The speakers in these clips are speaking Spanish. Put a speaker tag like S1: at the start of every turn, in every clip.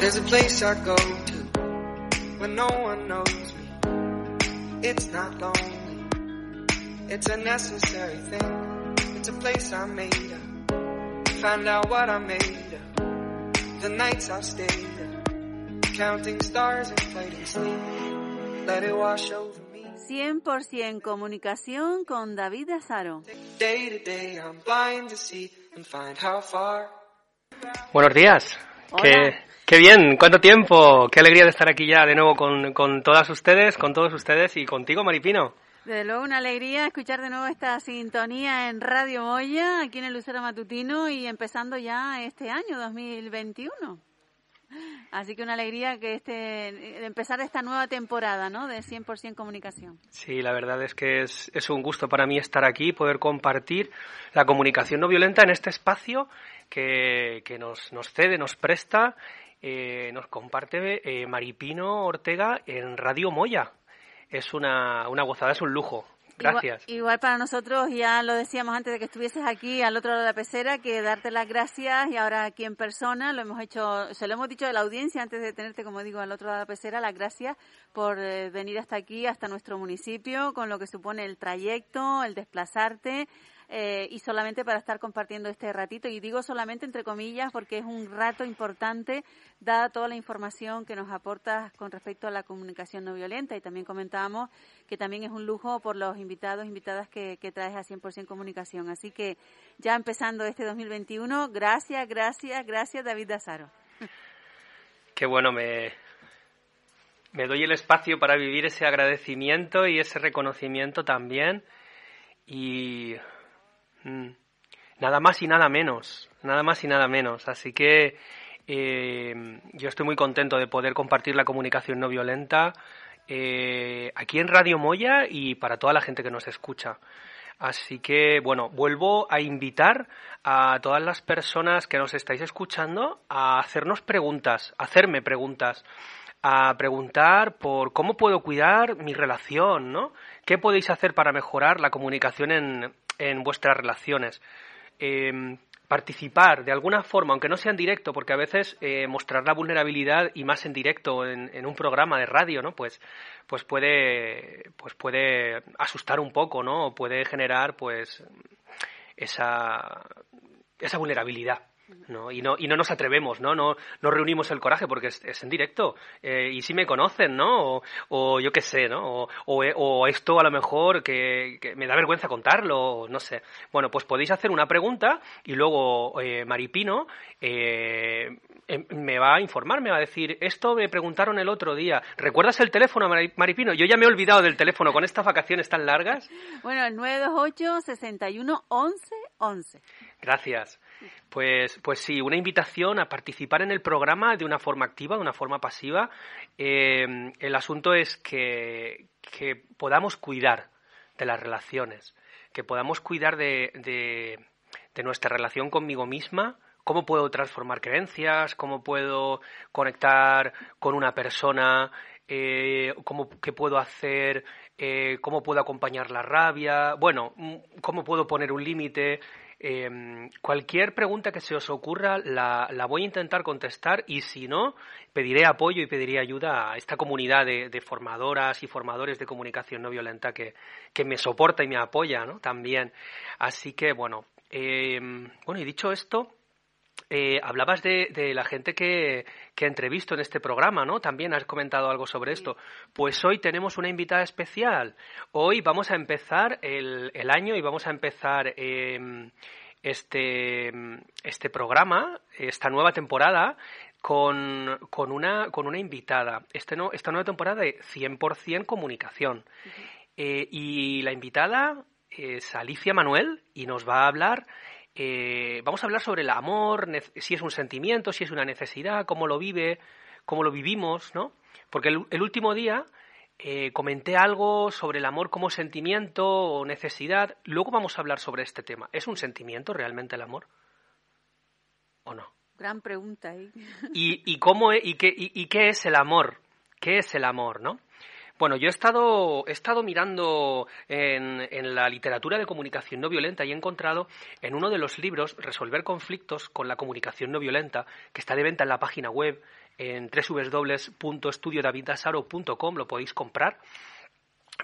S1: There's a place I go to when no one knows me. It's not lonely. It's a necessary thing. It's a place I made up. Find out what I made of. The nights I've stayed up. Counting stars and fighting sleep. Let it wash over me.
S2: 100% comunicación con David Azaro.
S1: Day to day I'm blind to see and find how far.
S3: Buenos días.
S2: Hola.
S3: Qué, qué bien, cuánto tiempo. Qué alegría de estar aquí ya de nuevo con, con todas ustedes, con todos ustedes y contigo, Maripino.
S2: Desde luego una alegría escuchar de nuevo esta sintonía en Radio Moya, aquí en el Lucero Matutino y empezando ya este año 2021. Así que una alegría que este, de empezar esta nueva temporada, ¿no? De 100% comunicación.
S3: Sí, la verdad es que es, es un gusto para mí estar aquí, poder compartir la comunicación no violenta en este espacio que, que nos, nos cede, nos presta, eh, nos comparte eh, Maripino Ortega en Radio Moya. Es una, una gozada, es un lujo. Gracias.
S2: Igual, igual para nosotros, ya lo decíamos antes de que estuvieses aquí al otro lado de la pecera, que darte las gracias y ahora aquí en persona, lo hemos hecho, se lo hemos dicho a la audiencia antes de tenerte, como digo, al otro lado de la pecera, las gracias por eh, venir hasta aquí, hasta nuestro municipio, con lo que supone el trayecto, el desplazarte. Eh, y solamente para estar compartiendo este ratito. Y digo solamente entre comillas porque es un rato importante, dada toda la información que nos aportas con respecto a la comunicación no violenta. Y también comentábamos que también es un lujo por los invitados, invitadas que, que traes a 100% comunicación. Así que ya empezando este 2021, gracias, gracias, gracias David Dazaro.
S3: Qué bueno, me, me doy el espacio para vivir ese agradecimiento y ese reconocimiento también. Y nada más y nada menos, nada más y nada menos. Así que eh, yo estoy muy contento de poder compartir la comunicación no violenta eh, aquí en Radio Moya y para toda la gente que nos escucha. Así que, bueno, vuelvo a invitar a todas las personas que nos estáis escuchando a hacernos preguntas, a hacerme preguntas, a preguntar por cómo puedo cuidar mi relación, ¿no? ¿Qué podéis hacer para mejorar la comunicación en, en vuestras relaciones? Eh, participar de alguna forma, aunque no sea en directo, porque a veces eh, mostrar la vulnerabilidad y más en directo en, en, un programa de radio, ¿no? Pues, pues puede, pues puede asustar un poco, ¿no? O puede generar, pues, esa, esa vulnerabilidad. ¿No? Y, no, y no nos atrevemos, ¿no? No, no reunimos el coraje porque es, es en directo. Eh, y si me conocen, ¿no? O, o yo qué sé, ¿no? O, o, o, esto a lo mejor que, que, me da vergüenza contarlo, no sé. Bueno, pues podéis hacer una pregunta y luego eh, Maripino eh, me va a informar, me va a decir, esto me preguntaron el otro día. ¿Recuerdas el teléfono, Maripino? Yo ya me he olvidado del teléfono con estas vacaciones tan largas.
S2: Bueno, el 928 61 11 11.
S3: Gracias. Pues, pues sí, una invitación a participar en el programa de una forma activa, de una forma pasiva. Eh, el asunto es que, que, podamos cuidar de las relaciones, que podamos cuidar de, de, de, nuestra relación conmigo misma, cómo puedo transformar creencias, cómo puedo conectar con una persona, eh, cómo, qué puedo hacer, eh, cómo puedo acompañar la rabia, bueno, cómo puedo poner un límite. Eh, cualquier pregunta que se os ocurra la, la, voy a intentar contestar y si no, pediré apoyo y pediré ayuda a esta comunidad de, formadoras y formadores de comunicación no violenta que, que me soporta y me apoya también. Así que, bueno, eh, bueno, y dicho esto, eh, hablabas de, de, la gente que, que entrevisto en este programa, ¿no? También has comentado algo sobre esto. Pues hoy tenemos una invitada especial. Hoy vamos a empezar el, el año y vamos a empezar eh, este, este programa, esta nueva temporada, con, con, una, con una invitada. Este no, esta nueva temporada de 100% comunicación. Uh -huh. eh, y la invitada es Alicia Manuel y nos va a hablar eh, vamos a hablar sobre el amor, si es un sentimiento, si es una necesidad, cómo lo vive, cómo lo vivimos, ¿no? Porque el, el último día eh, comenté algo sobre el amor como sentimiento o necesidad. Luego vamos a hablar sobre este tema. ¿Es un sentimiento realmente el amor? ¿O no?
S2: Gran pregunta. ¿eh?
S3: ¿Y, y, cómo, y, qué, y, ¿Y qué es el amor? ¿Qué es el amor, no? Bueno, yo he estado, he estado mirando en, en, la literatura de comunicación no violenta y he encontrado en uno de los libros Resolver conflictos con la comunicación no violenta, que está de venta en la página web en www.estudiodavidasaro.com, lo podéis comprar.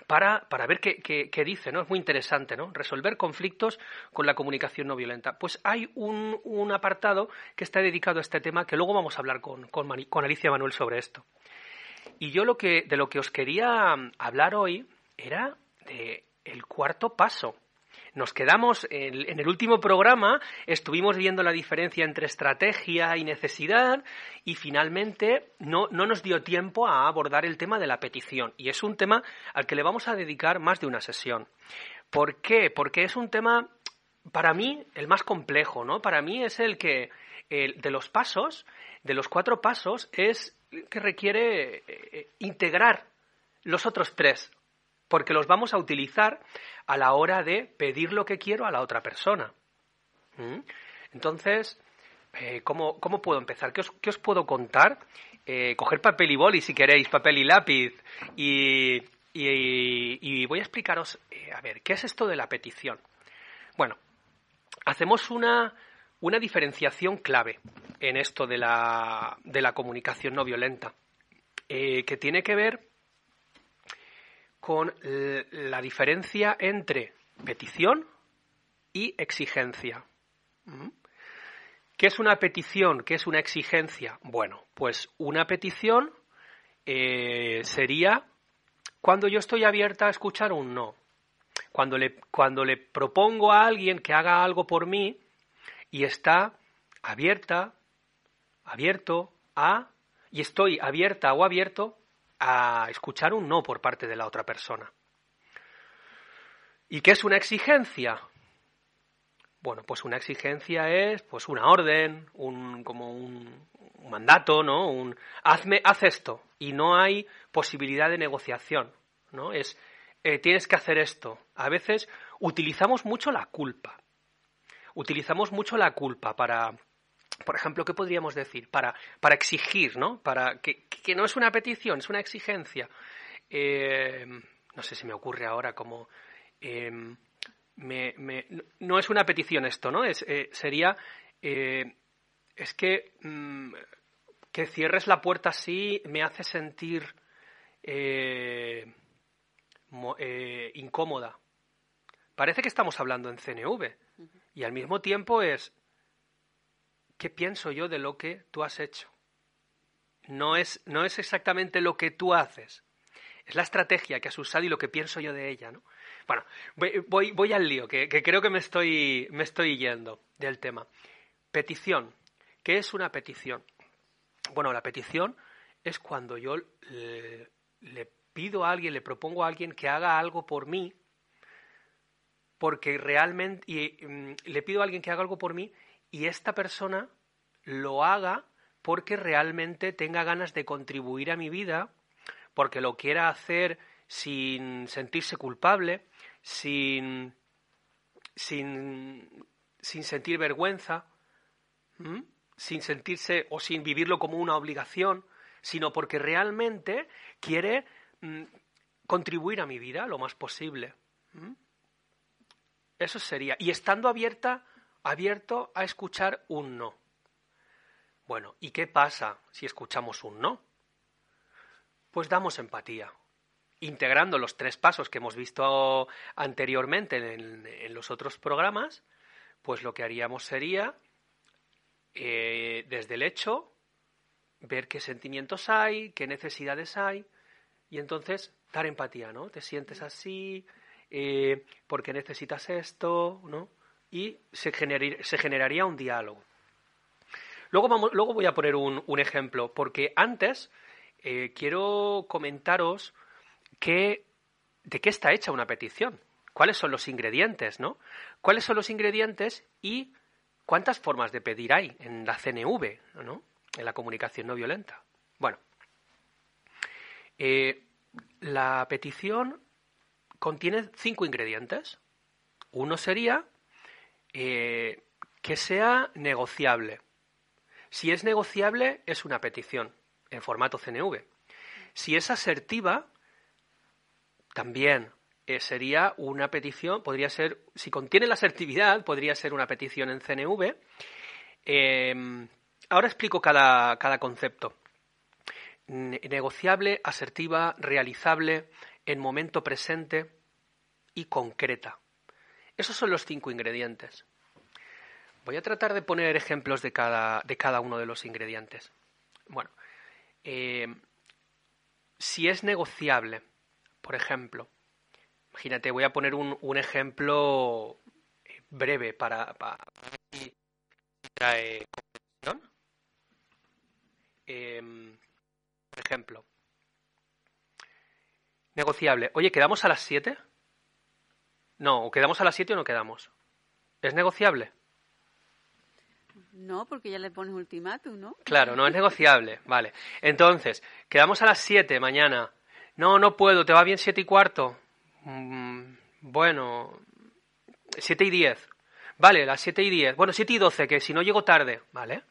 S3: Para, para, ver qué, qué, dice, ¿no? Es muy interesante, ¿no? Resolver conflictos con la comunicación no violenta. Pues hay un, un apartado que está dedicado a este tema que luego vamos a hablar con, con, con Alicia Manuel sobre esto. Y yo lo que, de lo que os quería hablar hoy era de el cuarto paso nos quedamos en, el último programa, estuvimos viendo la diferencia entre estrategia y necesidad y finalmente no, no nos dio tiempo a abordar el tema de la petición. Y es un tema al que le vamos a dedicar más de una sesión. ¿Por qué? Porque es un tema, para mí, el más complejo, ¿no? Para mí es el que, de los pasos, de los cuatro pasos, es que requiere eh, eh, integrar los otros tres porque los vamos a utilizar a la hora de pedir lo que quiero a la otra persona. ¿Mm? Entonces, eh, ¿cómo, puedo empezar? ¿Qué os, puedo contar? Coger papel y boli si queréis, papel y lápiz. Y, voy a explicaros, a ver, ¿qué es esto de la petición? Bueno, hacemos una, una diferenciación clave en esto de la, de la comunicación no violenta, que tiene que ver con la diferencia entre petición y exigencia. ¿Mm? ¿Qué es una petición? ¿Qué es una exigencia? Bueno, pues una petición eh, sería cuando yo estoy abierta a escuchar un no. Cuando le, cuando le propongo a alguien que haga algo por mí y está abierta, abierto a, y estoy abierta o abierto a escuchar un no por parte de la otra persona. ¿Y qué es una exigencia? Bueno, pues una exigencia es pues una orden, un como un, mandato, ¿no? Un hazme haz esto y no hay posibilidad de negociación, ¿no? Es eh, tienes que hacer esto. A veces utilizamos mucho la culpa. Utilizamos mucho la culpa para por ejemplo, ¿qué podríamos decir? Para, para exigir, ¿no? Para que, que, no es una petición, es una exigencia. Eh, no sé si me ocurre ahora como... Eh, me, me, no es una petición esto, ¿no? Es, eh, sería... es que mm, que cierres la puerta así me hace sentir incómoda. Parece que estamos hablando en CNV y al mismo tiempo es ¿qué pienso yo de lo que tú has hecho? No es, no es exactamente lo que tú haces, es la estrategia que has usado y lo que pienso yo de ella, ¿no? Bueno, voy, voy, al lío, que, creo que me estoy, me estoy yendo del tema. Petición. ¿Qué es una petición? Bueno, la petición es cuando yo le pido a alguien, le propongo a alguien que haga algo por mí, porque realmente, y, mm, le pido a alguien que haga algo por mí y esta persona lo haga porque realmente tenga ganas de contribuir a mi vida, porque lo quiera hacer sin sentirse culpable, sin, sin, sin sentir vergüenza, sin sentirse o sin vivirlo como una obligación, sino porque realmente quiere mm, contribuir a mi vida lo más posible. Eso sería. Y estando abierta abierto a escuchar un no. Bueno, ¿y qué pasa si escuchamos un no? Pues damos empatía. Integrando los tres pasos que hemos visto anteriormente en, los otros programas, pues lo que haríamos sería, eh, desde el hecho, ver qué sentimientos hay, qué necesidades hay, y entonces dar empatía, ¿no? Te sientes así, eh, porque necesitas esto, ¿no? y se, se generaría un diálogo. Luego, vamos, luego voy a poner un, ejemplo, porque antes eh, quiero comentaros que, de qué está hecha una petición, cuáles son los ingredientes, ¿no? ¿Cuáles son los ingredientes y cuántas formas de pedir hay en la CNV, ¿no? En la comunicación no violenta. Bueno, eh, la petición contiene cinco ingredientes. Uno sería eh, que sea negociable. Si es negociable, es una petición en formato CNV. Si es asertiva, también eh, sería una petición, podría ser, si contiene la asertividad, podría ser una petición en CNV. Em, ahora explico cada, cada concepto. negociable, asertiva, realizable, en momento presente y concreta. Esos son los cinco ingredientes. Voy a tratar de poner ejemplos de cada, de cada uno de los ingredientes. Bueno, eh, si es negociable, por ejemplo, imagínate, voy a poner un, un ejemplo eh, breve para, para em, por ejemplo, negociable. Oye, ¿quedamos a las 7? No, o quedamos a las 7 o no quedamos. ¿Es negociable?
S2: No, porque ya le pones ultimátum, ¿no?
S3: Claro, no es negociable. Vale. Entonces, quedamos a las 7 mañana. No, no puedo. ¿Te va bien 7 y cuarto? Mm, bueno, 7 y 10. Vale, las 7 y 10. Bueno, 7 y 12, que si no llego tarde. Vale.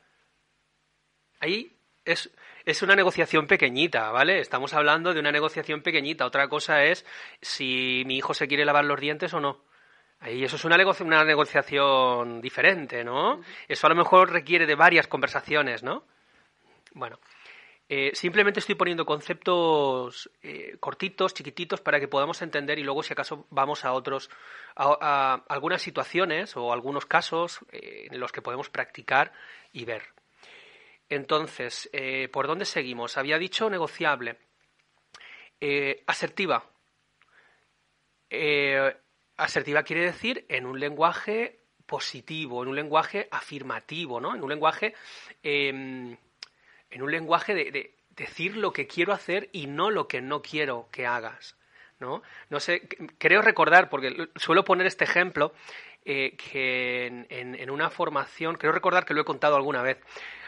S3: Ahí es, es una negociación pequeñita, ¿vale? Estamos hablando de una negociación pequeñita. Otra cosa es si mi hijo se quiere lavar los dientes o no. Ahí eso es una, una negociación diferente, ¿no? Eso a lo mejor requiere de varias conversaciones, ¿no? Bueno, eh, simplemente estoy poniendo conceptos eh, cortitos, chiquititos, para que podamos entender y luego, si acaso, vamos a otros, a, algunas situaciones o algunos casos eh, en los que podemos practicar y ver. Entonces, ¿por dónde seguimos? Había dicho negociable, asertiva asertiva quiere decir en un lenguaje positivo, en un lenguaje afirmativo, ¿no? En un lenguaje, em, en un lenguaje de, decir lo que quiero hacer y no lo que no quiero que hagas, ¿no? No sé, creo recordar, porque suelo poner este ejemplo, eh, que en, una formación, creo recordar que lo he contado alguna vez,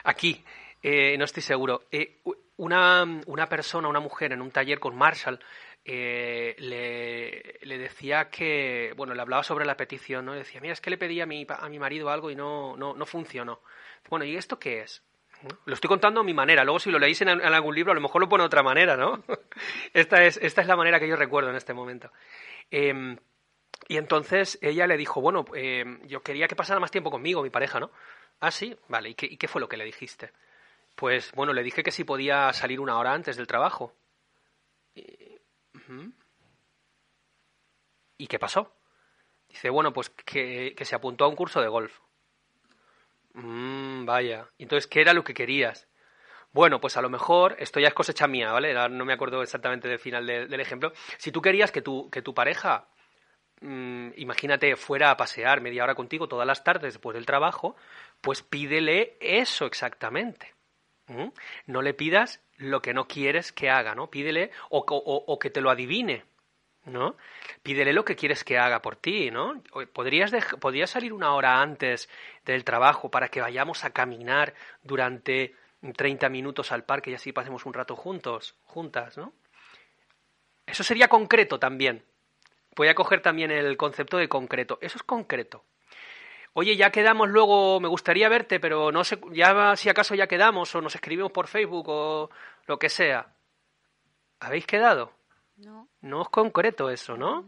S3: aquí, eh, no estoy seguro, eh, una, una persona, una mujer en un taller con Marshall, le, decía que, bueno, le hablaba sobre la petición, ¿no? decía, mira, es que le pedí a mi, a mi marido algo y no, no, no funcionó. Bueno, ¿y esto qué es? Lo estoy contando a mi manera. Luego, si lo leéis en, algún libro, a lo mejor lo pone de otra manera, ¿no? esta, es, esta es la manera que yo recuerdo en este momento. Em, y entonces ella le dijo, bueno, em, yo quería que pasara más tiempo conmigo, mi pareja, ¿no? Ah, sí, vale. ¿Y qué, ¿Y qué fue lo que le dijiste? Pues, bueno, le dije que si podía salir una hora antes del trabajo. ¿Y qué pasó? Dice, bueno, pues que, se apuntó a un curso de golf. Mm, vaya. Entonces, ¿qué era lo que querías? Bueno, pues a lo mejor, esto ya es cosecha mía, ¿vale? no me acuerdo exactamente del final del ejemplo. Si tú querías que tu, que tu pareja, mm, imagínate, fuera a pasear media hora contigo todas las tardes después del trabajo, pues pídele eso exactamente. No le pidas lo que no quieres que haga, ¿no? Pídele o, que te lo adivine, ¿no? Pídele lo que quieres que haga por ti, ¿no? ¿Podrías, ¿Podrías salir una hora antes del trabajo para que vayamos a caminar durante 30 minutos al parque y así pasemos un rato juntos, juntas, ¿no? Eso sería concreto también. Voy a coger también el concepto de concreto. Eso es concreto oye, ya quedamos luego, me gustaría verte, pero no sé, ya si acaso ya quedamos o nos escribimos por Facebook o lo que sea. ¿Habéis quedado?
S2: No.
S3: No es concreto eso, ¿no?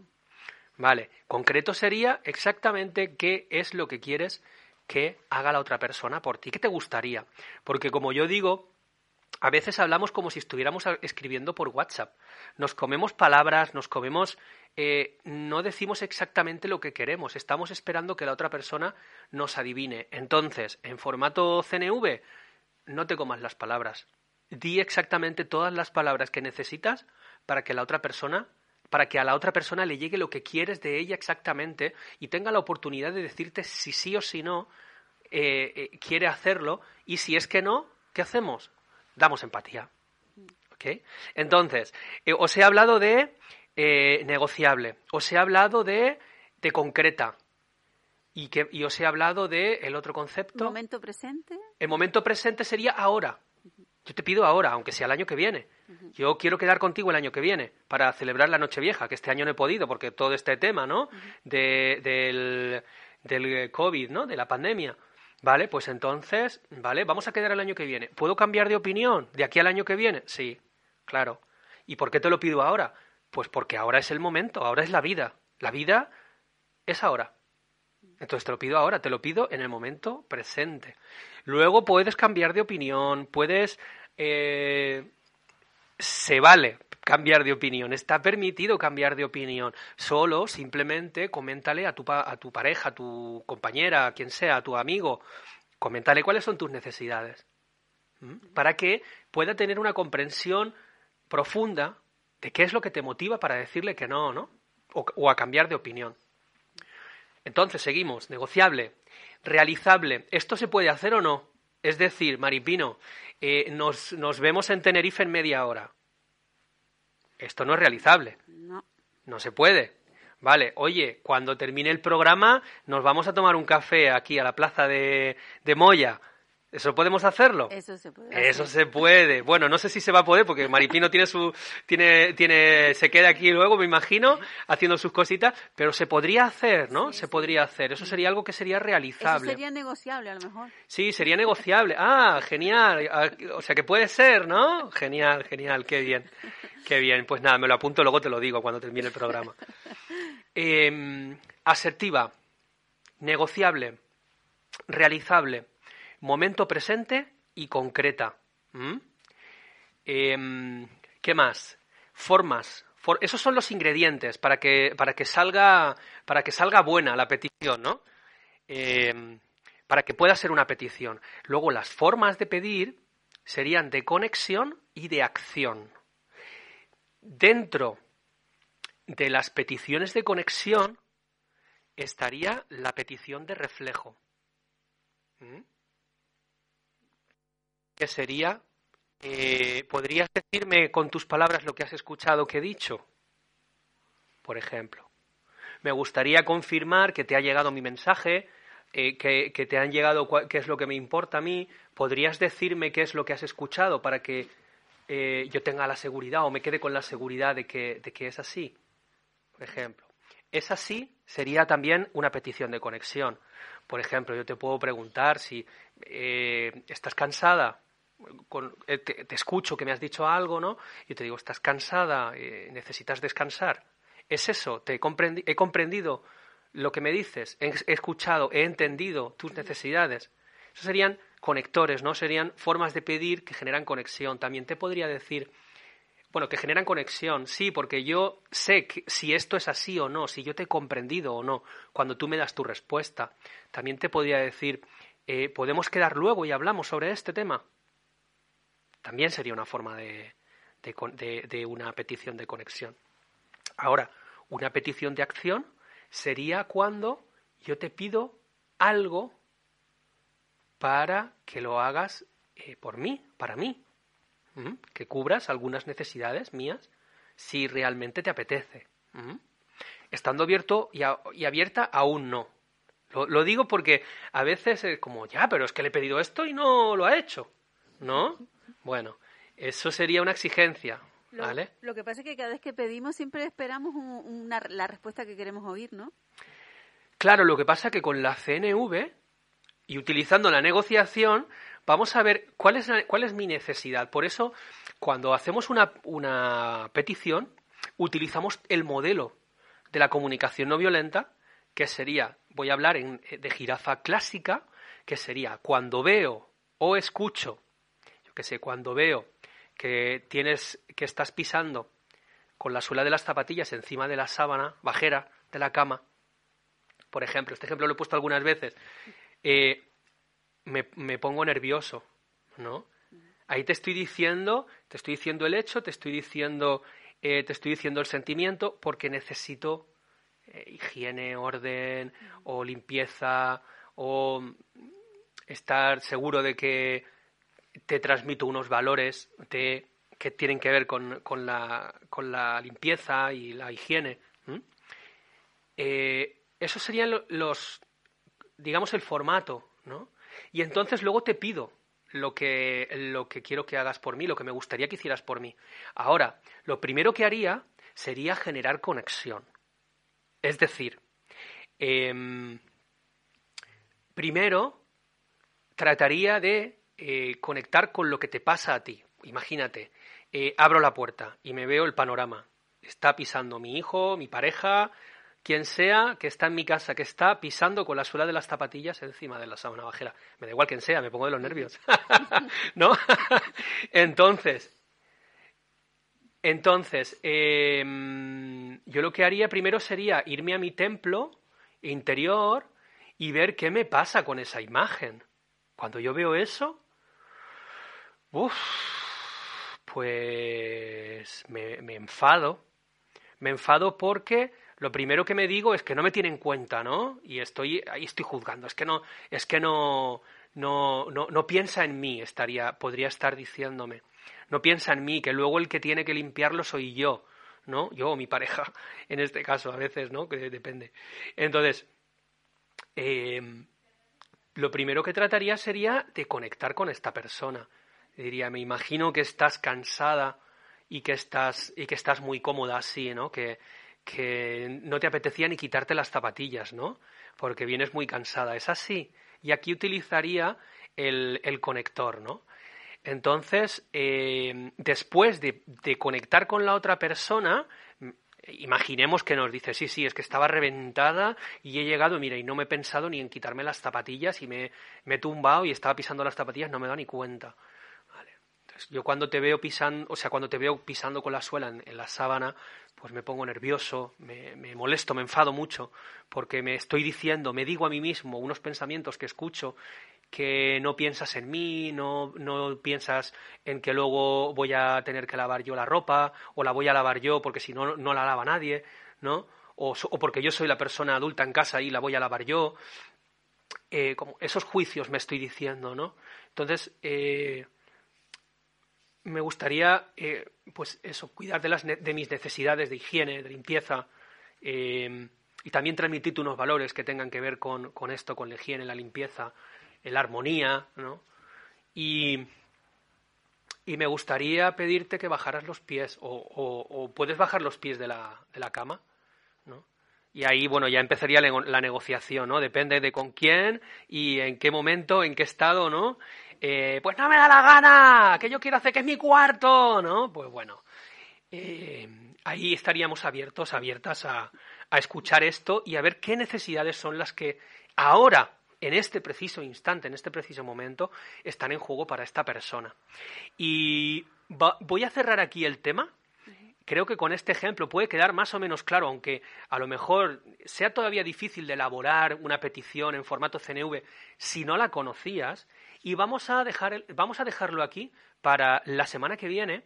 S3: Vale, concreto sería exactamente qué es lo que quieres que haga la otra persona por ti, qué te gustaría. Porque como yo digo, a veces hablamos como si estuviéramos escribiendo por WhatsApp. Nos comemos palabras, nos comemos eh, no decimos exactamente lo que queremos, estamos esperando que la otra persona nos adivine. Entonces, en formato CNV, no te comas las palabras. Di exactamente todas las palabras que necesitas para que la otra persona para que a la otra persona le llegue lo que quieres de ella exactamente y tenga la oportunidad de decirte si sí o si no eh, eh, quiere hacerlo y si es que no, ¿qué hacemos? Damos empatía. ¿Okay? Entonces, os he hablado de eh, negociable. Os he hablado de, de concreta. Y, que, y os he hablado de el otro concepto.
S2: ¿Momento presente?
S3: El momento presente sería ahora. Yo te pido ahora, aunque sea el año que viene. Yo quiero quedar contigo el año que viene para celebrar la Nochevieja, que este año no he podido porque todo este tema, ¿no? de, del, del COVID, ¿no? De la pandemia. Vale, pues entonces, vale, vamos a quedar el año que viene. ¿Puedo cambiar de opinión de aquí al año que viene? Sí, claro. ¿Y por qué te lo pido ahora? Pues porque ahora es el momento, ahora es la vida. La vida es ahora. Entonces te lo pido ahora, te lo pido en el momento presente. Luego puedes cambiar de opinión, puedes, eh, se vale cambiar de opinión, está permitido cambiar de opinión. Solo, simplemente, coméntale a tu, a tu pareja, a tu compañera, a quien sea, a tu amigo, coméntale cuáles son tus necesidades. Para que pueda tener una comprensión profunda de qué es lo que te motiva para decirle que no, ¿no? O, a cambiar de opinión. Entonces, seguimos. Negociable, realizable. ¿Esto se puede hacer o no? Es decir, Maripino, eh, nos, nos vemos en Tenerife en media hora. Esto no es realizable.
S2: No.
S3: No se puede. Vale, oye, cuando termine el programa nos vamos a tomar un café aquí a la plaza de, de Moya. ¿Eso podemos hacerlo?
S2: Eso se puede.
S3: Eso se puede. Bueno, no sé si se va a poder porque Maripino tiene su tiene tiene se queda aquí luego, me imagino, haciendo sus cositas, pero se podría hacer, ¿no? se podría hacer. Eso sería algo que sería realizable.
S2: Eso sería negociable a lo mejor.
S3: Sí, sería negociable. Ah, genial. Ah, o sea que puede ser, ¿no? Genial, genial, qué bien. Qué bien. Pues nada, me lo apunto, luego te lo digo cuando termine el programa. Em, asertiva, negociable, realizable momento presente y concreta. Em, ¿Qué más? Formas. esos son los ingredientes para que, para que, salga, para que salga buena la petición, ¿no? Em, para que pueda ser una petición. Luego, las formas de pedir serían de conexión y de acción. Dentro de las peticiones de conexión estaría la petición de reflejo sería, eh, ¿podrías decirme con tus palabras lo que has escuchado que he dicho? Por ejemplo. Me gustaría confirmar que te ha llegado mi mensaje, eh, que, te han llegado qué es lo que me importa a mí. ¿Podrías decirme qué es lo que has escuchado para que eh, yo tenga la seguridad o me quede con la seguridad de que, de que es así? Por ejemplo. Es así sería también una petición de conexión. Por ejemplo, yo te puedo preguntar si estás cansada, eh, te, escucho que me has dicho algo, ¿no? Y te digo, estás cansada, eh, necesitas descansar. ¿Es eso? ¿Te he, comprendido lo que me dices? He, escuchado, he entendido tus necesidades. Esos serían conectores, ¿no? Serían formas de pedir que generan conexión. También te podría decir, bueno, que generan conexión, sí, porque yo sé si esto es así o no, si yo te he comprendido o no, cuando tú me das tu respuesta. También te podría decir, eh, ¿podemos quedar luego y hablamos sobre este tema? También sería una forma de, de, una petición de conexión. Ahora, una petición de acción sería cuando yo te pido algo para que lo hagas eh, por mí, para mí, que cubras algunas necesidades mías si realmente te apetece. Estando abierto y, abierta, aún no. Lo, lo, digo porque a veces es como, ya, pero es que le he pedido esto y no lo ha hecho. ¿No? Bueno, eso sería una exigencia, ¿vale?
S2: Lo, que pasa es que cada vez que pedimos siempre esperamos una, la respuesta que queremos oír, ¿no?
S3: Claro, lo que pasa es que con la CNV y utilizando la negociación vamos a ver cuál es, cuál es mi necesidad. Por eso, cuando hacemos una, una petición, utilizamos el modelo de la comunicación no violenta, que sería, voy a hablar en, de jirafa clásica, que sería cuando veo o escucho que sé, cuando veo que tienes, que estás pisando con la suela de las zapatillas encima de la sábana bajera de la cama, por ejemplo, este ejemplo lo he puesto algunas veces, eh, me, pongo nervioso, ¿no? Ahí te estoy diciendo, te estoy diciendo el hecho, te estoy diciendo, eh, te estoy diciendo el sentimiento, porque necesito eh, higiene, orden, o limpieza, o estar seguro de que te transmito unos valores que tienen que ver con, con, la, con, la, limpieza y la higiene. Eh, esos serían los, digamos, el formato, ¿no? Y entonces luego te pido lo que, lo que quiero que hagas por mí, lo que me gustaría que hicieras por mí. Ahora, lo primero que haría sería generar conexión. Es decir, em, primero trataría de eh, conectar con lo que te pasa a ti. Imagínate, eh, abro la puerta y me veo el panorama. Está pisando mi hijo, mi pareja, quien sea que está en mi casa, que está pisando con la suela de las zapatillas encima de la sábana bajera. Me da igual quien sea, me pongo de los nervios. ¿No? Entonces, Entonces, em, yo lo que haría primero sería irme a mi templo interior y ver qué me pasa con esa imagen. Cuando yo veo eso, uff, pues me, enfado. Me enfado porque lo primero que me digo es que no me tiene en cuenta, ¿no? Y estoy ahí estoy juzgando, es que no es que no no, no, no piensa en mí, estaría podría estar diciéndome. No piensa en mí, que luego el que tiene que limpiarlo soy yo, ¿no? Yo o mi pareja, en este caso, a veces, ¿no? Que depende. Entonces, em, lo primero que trataría sería de conectar con esta persona. Diría, me imagino que estás cansada y que estás, y que estás muy cómoda así, ¿no? Que, que no te apetecía ni quitarte las zapatillas, ¿no? Porque vienes muy cansada. Es así. Y aquí utilizaría el, el conector, ¿no? Entonces, eh, después de, de, conectar con la otra persona, imaginemos que nos dice, sí, sí, es que estaba reventada y he llegado, mira, y no me he pensado ni en quitarme las zapatillas y me, me he tumbado y estaba pisando las zapatillas, no me da ni cuenta. Yo cuando te veo pisando, o sea, cuando te veo pisando con la suela en, la sábana, pues me pongo nervioso, me, me, molesto, me enfado mucho, porque me estoy diciendo, me digo a mí mismo unos pensamientos que escucho que no piensas en mí, no, no piensas en que luego voy a tener que lavar yo la ropa o la voy a lavar yo porque si no, no la lava nadie, ¿no? O, o porque yo soy la persona adulta en casa y la voy a lavar yo. Eh, como esos juicios me estoy diciendo, ¿no? Entonces, eh, me gustaría, eh, pues eso, cuidar de, las de mis necesidades de higiene, de limpieza, eh, y también transmitir unos valores que tengan que ver con, con esto, con la higiene, la limpieza, la armonía, ¿no? Y, y me gustaría pedirte que bajaras los pies, o, o, o puedes bajar los pies de la, de la cama, ¿no? Y ahí, bueno, ya empezaría la negociación, ¿no? Depende de con quién y en qué momento, en qué estado, ¿no? Eh, pues no me da la gana, que yo quiero hacer que es mi cuarto, ¿no? Pues bueno, eh, ahí estaríamos abiertos, abiertas a, a escuchar esto y a ver qué necesidades son las que ahora en este preciso instante, en este preciso momento, están en juego para esta persona. Y voy a cerrar aquí el tema. Creo que con este ejemplo puede quedar más o menos claro, aunque a lo mejor sea todavía difícil de elaborar una petición en formato CNV si no la conocías. Y vamos a, dejar vamos a dejarlo aquí para la semana que viene,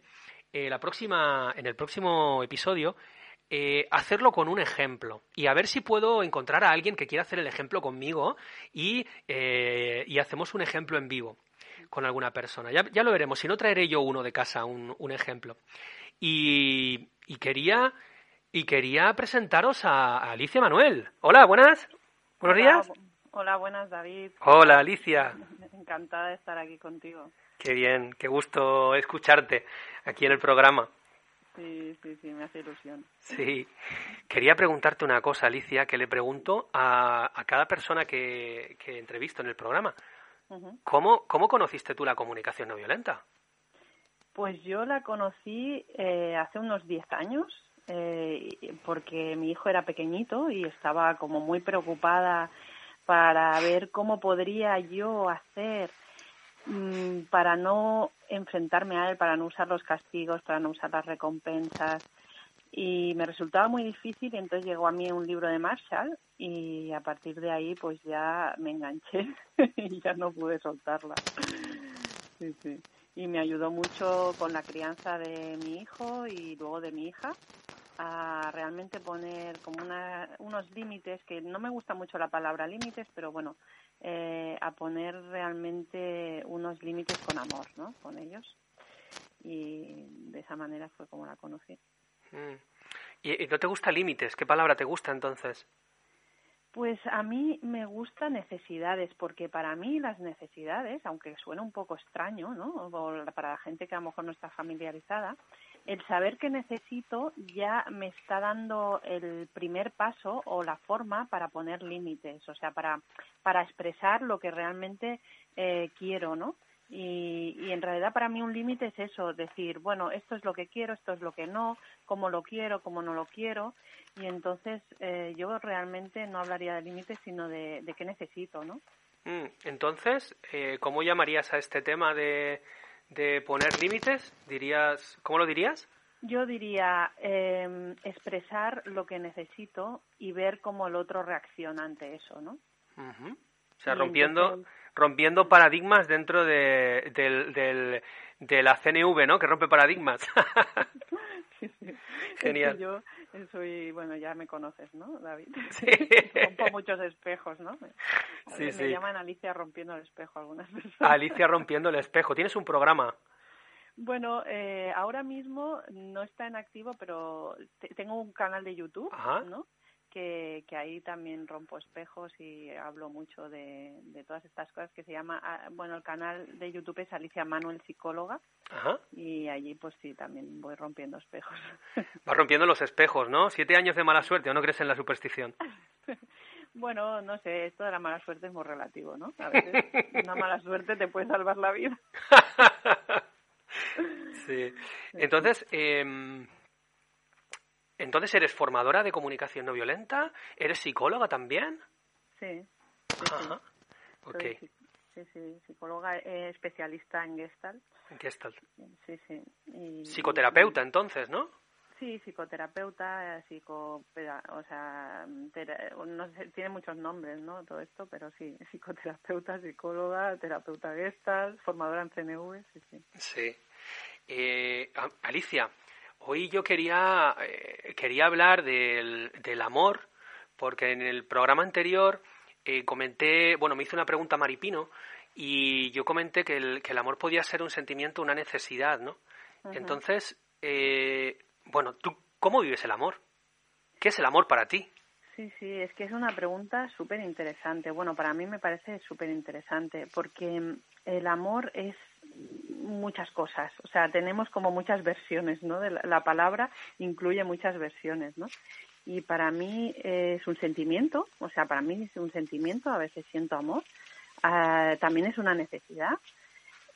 S3: eh, la próxima, en el próximo episodio, eh, hacerlo con un ejemplo y a ver si puedo encontrar a alguien que quiera hacer el ejemplo conmigo y, eh, y hacemos un ejemplo en vivo con alguna persona. Ya, ya, lo veremos, si no traeré yo uno de casa, un, un ejemplo. Y, y, quería, y quería presentaros a, a, Alicia Manuel. Hola, buenas. Buenos
S4: hola,
S3: días.
S4: Hola, buenas, David.
S3: Hola, Alicia.
S4: Encantada de estar aquí contigo.
S3: Qué bien, qué gusto escucharte aquí en el programa.
S4: Sí, sí, sí, me hace ilusión.
S3: Sí. Quería preguntarte una cosa, Alicia, que le pregunto a, a cada persona que, que, entrevisto en el programa. Uh -huh. ¿Cómo, ¿Cómo conociste tú la comunicación no violenta?
S4: Pues yo la conocí eh, hace unos 10 años, eh, porque mi hijo era pequeñito y estaba como muy preocupada para ver cómo podría yo hacer mmm, para no enfrentarme a él, para no usar los castigos, para no usar las recompensas. Y me resultaba muy difícil y entonces llegó a mí un libro de Marshall y a partir de ahí pues ya me enganché y ya no pude soltarla. Y me ayudó mucho con la crianza de mi hijo y luego de mi hija a realmente poner como una, unos límites, que no me gusta mucho la palabra límites, pero bueno, eh, a poner realmente unos límites con amor, ¿no? Con ellos. Y de esa manera fue como la conocí.
S3: Mm. ¿Y, ¿Y, no te gusta límites? ¿Qué palabra te gusta entonces?
S4: Pues a mí me gusta necesidades, porque para mí las necesidades, aunque suena un poco extraño, ¿no? Para la gente que a lo mejor no está familiarizada, el saber que necesito ya me está dando el primer paso o la forma para poner límites, o sea, para, para expresar lo que realmente eh, quiero, ¿no? Y, y en realidad para mí un límite es eso, decir, bueno, esto es lo que quiero, esto es lo que no, cómo lo quiero, cómo no lo quiero. Y entonces eh, yo realmente no hablaría de límites, sino de, de qué necesito, ¿no?
S3: Mm, entonces, eh, ¿cómo llamarías a este tema de, de poner límites? Dirías, ¿Cómo lo dirías?
S4: Yo diría eh, expresar lo que necesito y ver cómo el otro reacciona ante eso, ¿no?
S3: Ujú. O sea, rompiendo, rompiendo paradigmas dentro de, del, del, de la CNV, ¿no? Que rompe paradigmas.
S4: Sí, sí. Es que
S3: Genial.
S4: yo soy, bueno, ya me conoces, ¿no, David?
S3: Sí.
S4: Rompo muchos espejos, ¿no? Me,
S3: Sí,
S4: me
S3: sí.
S4: llaman Alicia rompiendo el espejo algunas personas.
S3: Alicia rompiendo el espejo. Tienes un programa.
S4: Bueno, eh, ahora mismo no está en activo, pero te- tengo un canal de YouTube,
S3: Ajá.
S4: ¿no? Que, que ahí también rompo espejos y hablo mucho de, de todas estas cosas que se llama, ah, bueno, el canal de YouTube es Alicia Manuel Psicóloga
S3: Ajá.
S4: y allí pues sí, también voy rompiendo espejos.
S3: Vas rompiendo los espejos, ¿no? Siete años de mala suerte, ¿o no crees en la superstición?
S4: bueno, no sé, esto de la mala suerte es muy relativo, ¿no? A veces una mala suerte te puede salvar la vida.
S3: sí. Entonces, em, entonces eres formadora de comunicación no violenta, eres psicóloga también.
S4: Sí, sí, sí.
S3: Ajá. Ok.
S4: Soy psi- sí, sí, psicóloga eh, especialista en Gestalt.
S3: ¿Qué es tal?
S4: Sí, sí. Y-
S3: Psicoterapeuta, entonces, ¿no?
S4: Sí, psicoterapeuta, psico, o sea, tera- no sé, tiene muchos nombres, ¿no? Todo esto, pero sí, psicoterapeuta, psicóloga, terapeuta gestal, formadora en CNV, sí, sí.
S3: Sí. Eh, Alicia, hoy yo quería, eh, quería hablar del, del amor, porque en el programa anterior eh, comenté, bueno, me hizo una pregunta Maripino y yo comenté que el, que el amor podía ser un sentimiento, una necesidad, ¿no? Entonces, eh, bueno, ¿tú cómo vives el amor? ¿Qué es el amor para ti?
S4: Sí, sí, es que es una pregunta súper interesante. Bueno, para mí me parece súper interesante porque el amor es muchas cosas. O sea, tenemos como muchas versiones, ¿no? De la, la palabra incluye muchas versiones, ¿no? Y para mí es un sentimiento, o sea, para mí es un sentimiento, a veces siento amor. Ah, también es una necesidad.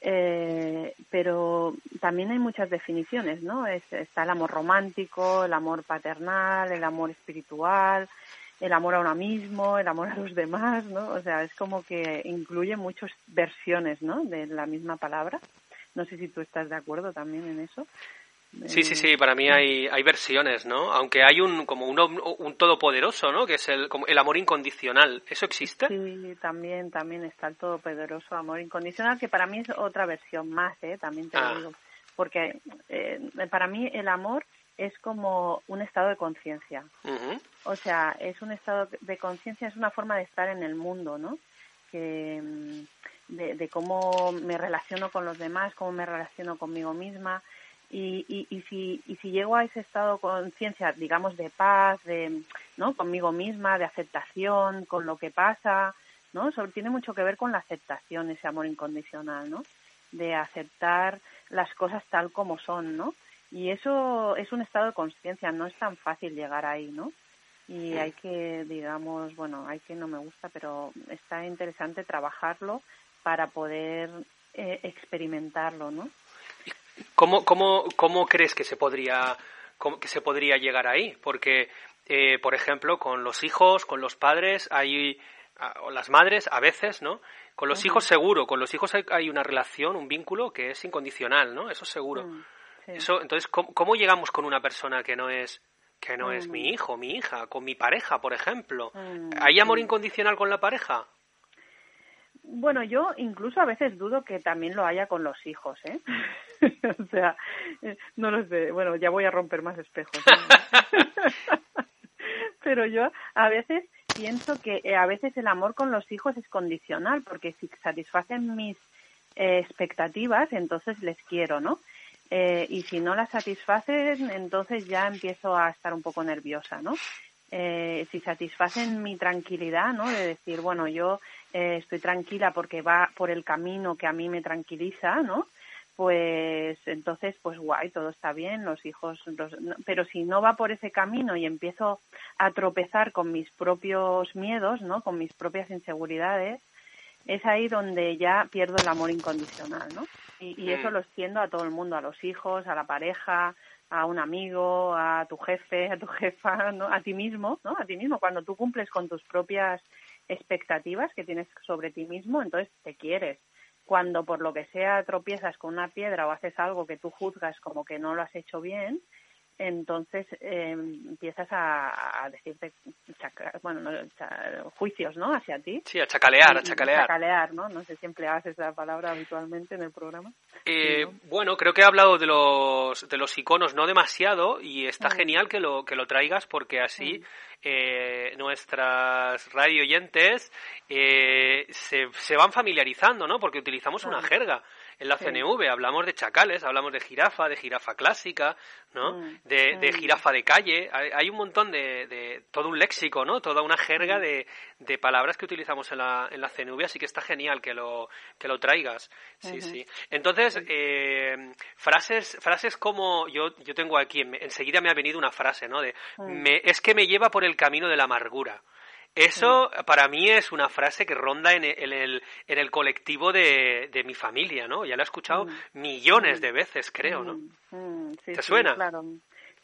S4: Eh, pero también hay muchas definiciones, ¿no? Es- está el amor romántico, el amor paternal, el amor espiritual, el amor a uno mismo, el amor a los demás, ¿no? O sea, es como que incluye muchas versiones, ¿no? De la misma palabra. No sé si tú estás de acuerdo también en eso.
S3: Sí, sí,
S4: Eh,
S3: sí, para mí hay, hay versiones, ¿no? Aunque hay un como un, un todopoderoso, ¿no? Que es el, como el amor incondicional. ¿Eso existe?
S4: Sí, también, también está el todopoderoso amor incondicional, que para mí es otra versión más, ¿eh? También te
S3: Ah.
S4: digo. Porque eh, para mí el amor es como un estado de conciencia. O sea, es un estado de conciencia, es una forma de estar en el mundo, ¿no? Que, mm, de, de cómo me relaciono con los demás, cómo me relaciono conmigo misma. Y, y, y, si, y si llego a ese estado de conciencia, digamos, de paz, de, ¿no? Conmigo misma, de aceptación, con lo que pasa, ¿no? Eso tiene mucho que ver con la aceptación, ese amor incondicional, ¿no? De aceptar las cosas tal como son, ¿no? Y eso es un estado de conciencia, no es tan fácil llegar ahí, ¿no? Y hay que, digamos, bueno, hay que no me gusta, pero está interesante trabajarlo para poder eh, experimentarlo, ¿no?
S3: ¿Cómo, cómo, cómo crees que se podría que se podría llegar ahí? Porque, eh, por ejemplo, con los hijos, con los padres, hay o las madres a veces, ¿no? Con los hijos seguro, con los hijos hay, hay una relación, un vínculo que es incondicional, ¿no? Eso seguro.
S4: Mm, sí.
S3: Eso, entonces, ¿cómo, cómo llegamos con una persona que no es que no es
S4: Mm.
S3: mi hijo, mi hija, con mi pareja, por ejemplo?
S4: Mm,
S3: ¿Hay amor incondicional con la pareja?
S4: Bueno, yo incluso a veces dudo que también lo haya con los hijos, ¿eh? o sea, eh, no lo sé. Bueno, ya voy a romper más espejos. ¿no? Pero yo a veces pienso que eh, a veces el amor con los hijos es condicional, porque si satisfacen mis eh, expectativas, entonces les quiero, ¿no? Eh, y si no las satisfacen, entonces ya empiezo a estar un poco nerviosa, ¿no? Eh, si satisfacen mi tranquilidad, ¿no? De decir, bueno, yo eh, estoy tranquila porque va por el camino que a mí me tranquiliza, ¿no? Pues entonces, pues guay, todo está bien, los hijos, los- pero si no va por ese camino y empiezo a tropezar con mis propios miedos, ¿no? Con mis propias inseguridades, es ahí donde ya pierdo el amor incondicional, ¿no? Y, y eso
S3: Mm.
S4: lo extiendo a todo el mundo, a los hijos, a la pareja, a un amigo, a tu jefe, a tu jefa, ¿no? A ti mismo, ¿no? A ti mismo. Cuando tú cumples con tus propias expectativas que tienes sobre ti mismo, entonces te quieres. cuando por lo que sea tropiezas con una piedra o haces algo que tú juzgas como que no lo has hecho bien, entonces eh, empiezas a, decirte bueno juicios no hacia ti.
S3: Sí a chacalear a chacalear.
S4: chacalear no no sé si empleabas esa palabra habitualmente en el programa.
S3: Eh, bueno creo que he hablado de los de los iconos no demasiado y está mm. genial que lo que lo traigas porque así mm. eh, nuestras radio oyentes eh, se, se van familiarizando no porque utilizamos una jerga en la CNV hablamos de chacales, hablamos de jirafa, de jirafa clásica, ¿no? Mm, de, de, jirafa de calle. Hay, un montón de, de, todo un léxico, ¿no? Toda una jerga mm. de, de palabras que utilizamos en la, en la CNV, así que está genial que lo, que lo traigas. Sí, sí. Entonces, eh, frases, frases como, yo, yo tengo aquí, enseguida me ha venido una frase, ¿no? De, mm. me, es que me lleva por el camino de la amargura. Eso para mí es una frase que ronda en el, en el, colectivo de, de, mi familia, ¿no? Ya la he escuchado mm. millones de veces, creo, ¿no?
S4: Mm, mm,
S3: ¿Te suena?
S4: claro.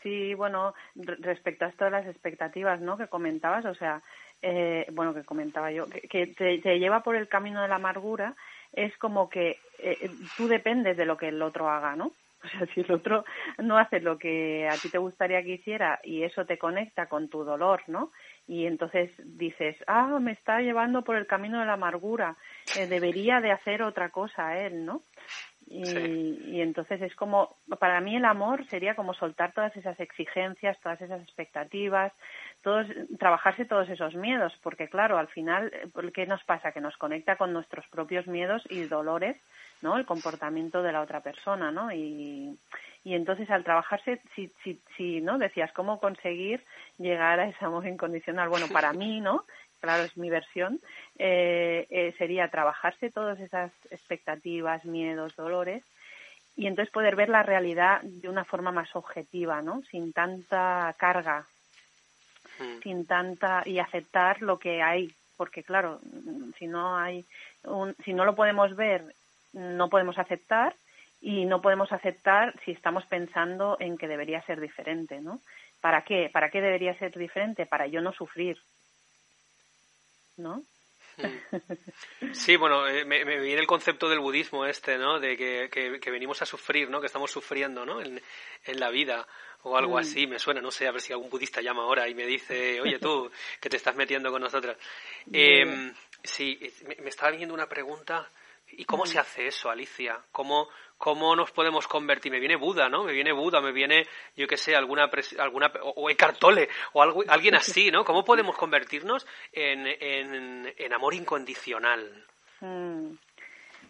S4: Sí, bueno, respecto a todas las expectativas, ¿no? Que comentabas, o sea, eh, bueno, que comentaba yo, que, te, lleva por el camino de la amargura, es como que eh, tú dependes de lo que el otro haga, ¿no? O sea, si el otro no hace lo que a ti te gustaría que hiciera y eso te conecta con tu dolor, ¿no? Y entonces dices, ah, me está llevando por el camino de la amargura, eh, debería de hacer otra cosa él, ¿no? Y, y, entonces es como, para mí el amor sería como soltar todas esas exigencias, todas esas expectativas, todos, trabajarse todos esos miedos, porque claro, al final, ¿qué nos pasa? Que nos conecta con nuestros propios miedos y dolores, ¿no? El comportamiento de la otra persona, ¿no? Y, y entonces al trabajarse, si, si, si, ¿no? Decías, ¿cómo conseguir llegar a ese amor incondicional? Bueno, para mí, ¿no? Claro, es mi versión, eh, eh, sería trabajarse todas esas expectativas, miedos, dolores, y entonces poder ver la realidad de una forma más objetiva, ¿no? Sin tanta carga, mm. sin tanta y aceptar lo que hay, porque claro, si no hay un, si no lo podemos ver, no podemos aceptar y no podemos aceptar si estamos pensando en que debería ser diferente, ¿no? ¿Para qué? ¿Para qué debería ser diferente? Para yo no sufrir, ¿no?
S3: Hmm. Sí, bueno, eh, me, viene el concepto del budismo este, ¿no? De que, que, venimos a sufrir, ¿no? Que estamos sufriendo, ¿no? En, en la vida o algo hmm. así, me suena, no sé, a ver si algún budista llama ahora y me dice, oye tú, que te estás metiendo con nosotras. Eh, sí, me, estaba viniendo una pregunta. ¿Y cómo se hace eso, Alicia? ¿Cómo, cómo nos podemos convertir. Me viene Buda, ¿no? Me viene Buda, me viene, yo qué sé, alguna, alguna o Eckhart Tolle, o algo, alguien así, ¿no? ¿Cómo podemos convertirnos en, en, amor incondicional? Mm.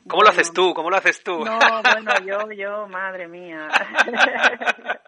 S3: ¿Cómo lo haces tú? ¿Cómo lo haces tú?
S4: No, bueno, yo, yo, madre mía.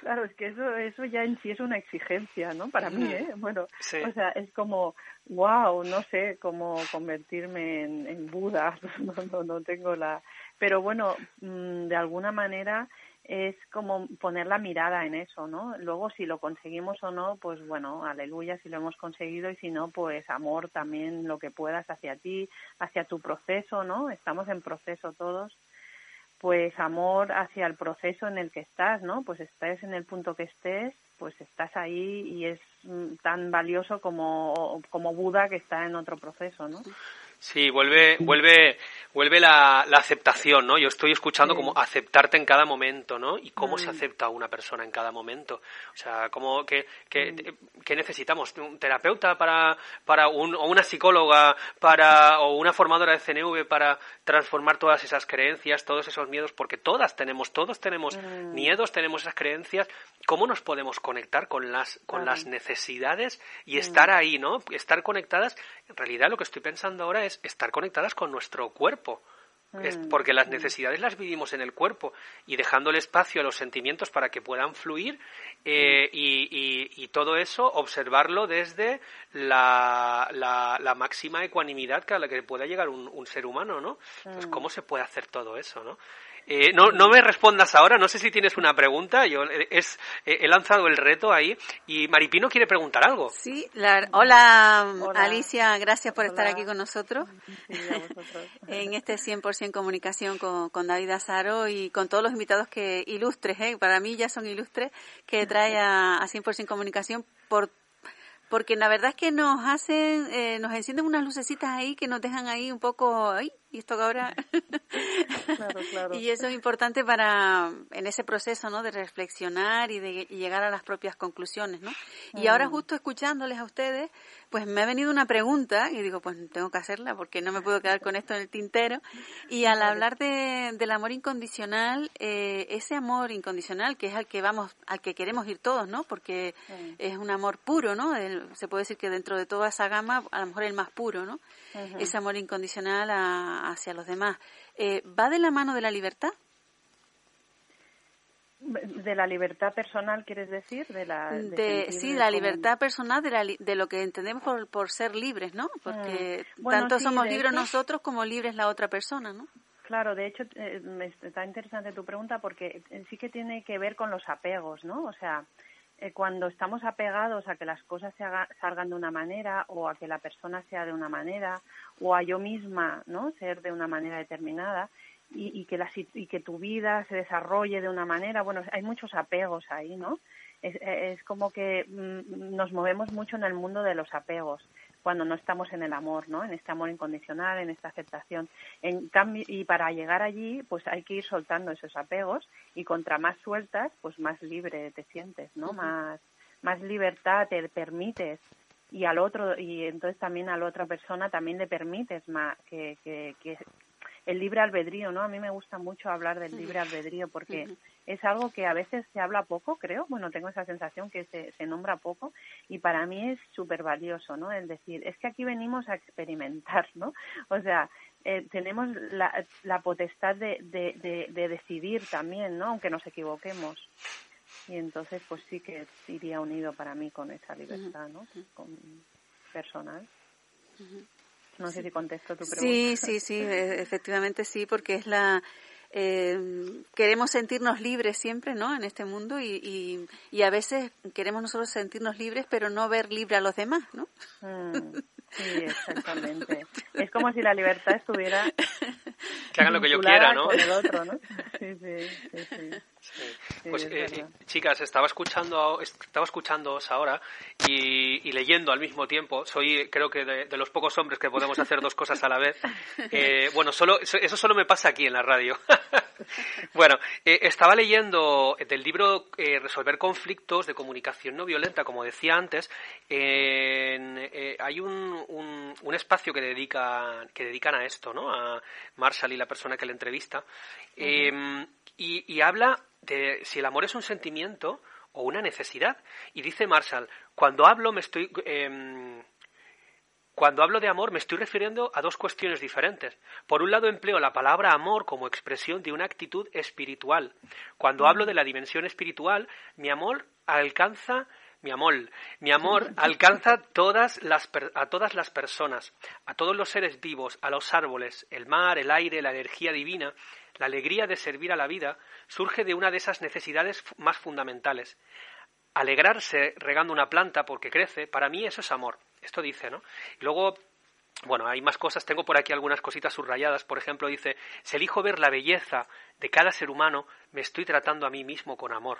S4: claro, es que eso, eso ya en sí es una exigencia, ¿no? Para mí. ¿eh? Bueno, o sea, es como, wow, no sé cómo convertirme en, en Buda, no, no, no tengo la, pero bueno, mm, de alguna manera es como poner la mirada en eso, ¿no? Luego si lo conseguimos o no, pues bueno, aleluya si lo hemos conseguido y si no, pues amor también lo que puedas hacia ti, hacia tu proceso, ¿no? Estamos en proceso todos, pues amor hacia el proceso en el que estás, ¿no? Pues estés en el punto que estés, pues estás ahí y es mm, tan valioso como, como Buda que está en otro proceso, ¿no?
S3: Sí, vuelve, vuelve, vuelve la, la aceptación, ¿no? Yo estoy escuchando como aceptarte en cada momento, ¿no? Y cómo se mm. acepta a una persona en cada momento. O sea, cómo, qué, qué, mm. qué necesitamos? ¿Un terapeuta para, para un, o una psicóloga para, o una formadora de CNV para transformar todas esas creencias, todos esos miedos? Porque todas tenemos, todos tenemos mm. miedos, tenemos esas creencias. ¿Cómo nos podemos conectar con las, con las necesidades y estar ahí, ¿no? Estar conectadas. En realidad lo que estoy pensando ahora es estar conectadas con nuestro cuerpo. Mm, porque las mm. necesidades las vivimos en el cuerpo y dejando el espacio a los sentimientos para que puedan fluir eh, mm. y, todo eso observarlo desde la, la, máxima ecuanimidad a la que pueda llegar un, un ser humano, ¿no? Entonces, ¿cómo se puede hacer todo eso, no? Eh, no, no me respondas ahora, no sé si tienes una pregunta. Yo eh, es, eh, he lanzado el reto ahí. Y Maripino quiere preguntar algo.
S2: Sí, hola, Alicia, gracias por estar aquí con nosotros. En este 100% comunicación con, con, David Azaro y con todos los invitados que ilustres, para mí ya son ilustres, que trae a, a 100% comunicación por porque la verdad es que nos hacen, nos encienden unas lucecitas ahí que nos dejan ahí un poco, y esto que ahora... y eso es importante para, en ese proceso, ¿no? De reflexionar y de llegar a las propias conclusiones, ¿no? Y ahora mm. justo escuchándoles a ustedes, pues me ha venido una pregunta y digo, pues tengo que hacerla porque no me puedo quedar con esto en el tintero. Y al hablar de, del amor incondicional, eh, ese amor incondicional que es al que vamos, al que queremos ir todos, ¿no? Porque es un amor puro, ¿no? se puede decir que dentro de toda esa gama, a lo mejor el más puro, ¿no? Ese amor incondicional hacia los demás. Eh, ¿Va de la mano de la libertad?
S4: de la libertad personal quieres decir de la
S2: de, sí la libertad personal de, de lo que entendemos por, por ser libres no porque mm. tanto somos libres nosotros como libres la otra persona no
S4: claro de hecho eh, está interesante tu pregunta porque sí que tiene que ver con los apegos no o sea eh, cuando estamos apegados a que las cosas se salgan de una manera o a que la persona sea de una manera o a yo misma no ser de una manera determinada y, que la, y que tu vida se desarrolle de una manera. Bueno, hay muchos apegos ahí, ¿no? Es, es como que mm, nos movemos mucho en el mundo de los apegos cuando no estamos en el amor, ¿no? En este amor incondicional, en esta aceptación. En cambio, y para llegar allí, pues hay que ir soltando esos apegos y contra más sueltas, pues más libre te sientes, ¿no? Más más libertad te permites y al otro y entonces también a la otra persona también le permites más que, que, que, el libre albedrío, ¿no? A mí me gusta mucho hablar del libre albedrío porque es algo que a veces se habla poco, creo. Bueno, tengo esa sensación que se, se nombra poco y para mí es súper valioso, ¿no? El decir, es que aquí venimos a experimentar, ¿no? O sea, eh, tenemos la, la potestad de, de, de, decidir también, ¿no? Aunque nos equivoquemos. Y entonces, pues sí que iría unido para mí con esa libertad, ¿no? Con, personal. No sé si contesto tu pregunta.
S2: Sí, sí, sí, e, efectivamente sí, porque es la... Eh, queremos sentirnos libres siempre, ¿no? En este mundo y, y, a veces queremos nosotros sentirnos libres, pero no ver libre a los demás, ¿no?
S4: Mm, sí, exactamente. es como si la libertad estuviera
S3: que hagan lo que yo quiera, ¿no?
S4: Con el otro, ¿no? Sí, sí, sí. sí.
S3: Pues eh, chicas, estaba escuchando, estaba escuchándoos ahora y, leyendo al mismo tiempo. Soy, creo que de, los pocos hombres que podemos hacer dos cosas a la vez. Eh, bueno, solo eso solo me pasa aquí en la radio. bueno, eh, estaba leyendo del libro Resolver conflictos de comunicación no violenta, como decía antes. hay un, un, espacio que dedica que dedican a esto, ¿no? A Marshall y la persona que le entrevista. y habla de si el amor es un sentimiento o una necesidad. Y dice Marshall, cuando hablo me estoy em, cuando hablo de amor me estoy refiriendo a dos cuestiones diferentes. Por un lado empleo la palabra amor como expresión de una actitud espiritual. Cuando hablo de la dimensión espiritual, mi amor alcanza mi amor, mi amor alcanza todas las, a todas las personas, a todos los seres vivos, a los árboles, el mar, el aire, la energía divina, la alegría de servir a la vida surge de una de esas necesidades más fundamentales. Alegrarse regando una planta porque crece, para mí eso es amor. Esto dice, ¿no? Y luego bueno, hay más cosas, tengo por aquí algunas cositas subrayadas. Por ejemplo, dice, si elijo ver la belleza de cada ser humano, me estoy tratando a mí mismo con amor.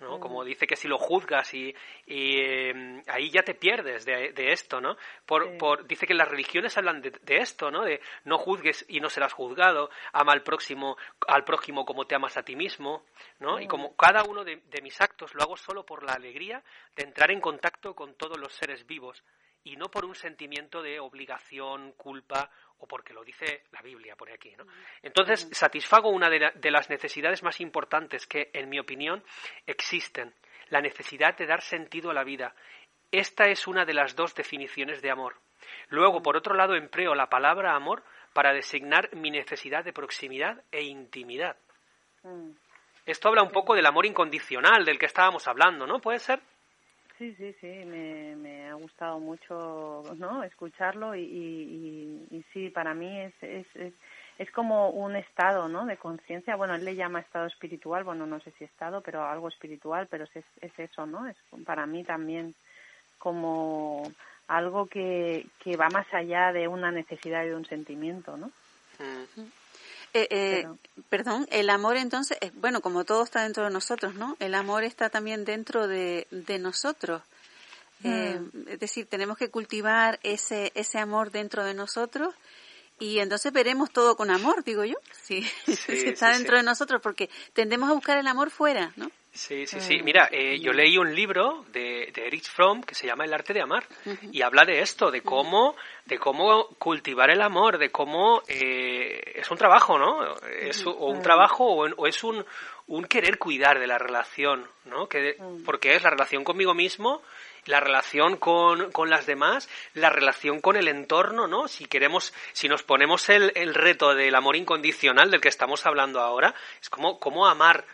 S3: ¿No? Como dice que si lo juzgas y, em, ahí ya te pierdes de, esto, ¿no? Por, por, dice que las religiones hablan de, esto, ¿no? De no juzgues y no serás juzgado, ama al próximo, al prójimo como te amas a ti mismo, ¿no? Y como cada uno de mis actos lo hago solo por la alegría de entrar en contacto con todos los seres vivos y no por un sentimiento de obligación, culpa o porque lo dice la Biblia, por aquí. ¿no? Entonces, satisfago una de, las necesidades más importantes que, en mi opinión, existen, la necesidad de dar sentido a la vida. Esta es una de las dos definiciones de amor. Luego, por otro lado, empleo la palabra amor para designar mi necesidad de proximidad e intimidad. Mm. Esto habla un poco del amor incondicional del que estábamos hablando, ¿no? ¿Puede ser?
S4: Sí, sí, sí, me, me ha gustado mucho ¿no? escucharlo y, y, sí, para mí es, es, es, como un estado ¿no? de conciencia. Bueno, él le llama estado espiritual, bueno, no sé si estado, pero algo espiritual, pero es, es eso, ¿no? Es para mí también como algo que, que va más allá de una necesidad y de un sentimiento, ¿no?
S2: Eh, eh, perdón, el amor entonces, eh, bueno, como todo está dentro de nosotros, ¿no? El amor está también dentro de, de nosotros. Eh, mm. es decir, tenemos que cultivar ese, ese amor dentro de nosotros Y entonces veremos todo con amor, digo yo, sí, si está dentro de nosotros, porque tendemos a buscar el amor fuera, ¿no?
S3: Sí, sí, sí. Mira, eh, yo leí un libro de, de, Erich Fromm que se llama El arte de amar y habla de esto, de cómo, de cómo cultivar el amor, de cómo eh, es un trabajo, ¿no? Es o un trabajo o, es un, un querer cuidar de la relación, ¿no? Que, porque es la relación conmigo mismo la relación con, con, las demás, la relación con el entorno, ¿no? Si queremos, si nos ponemos el, el reto del amor incondicional del que estamos hablando ahora, es como cómo amar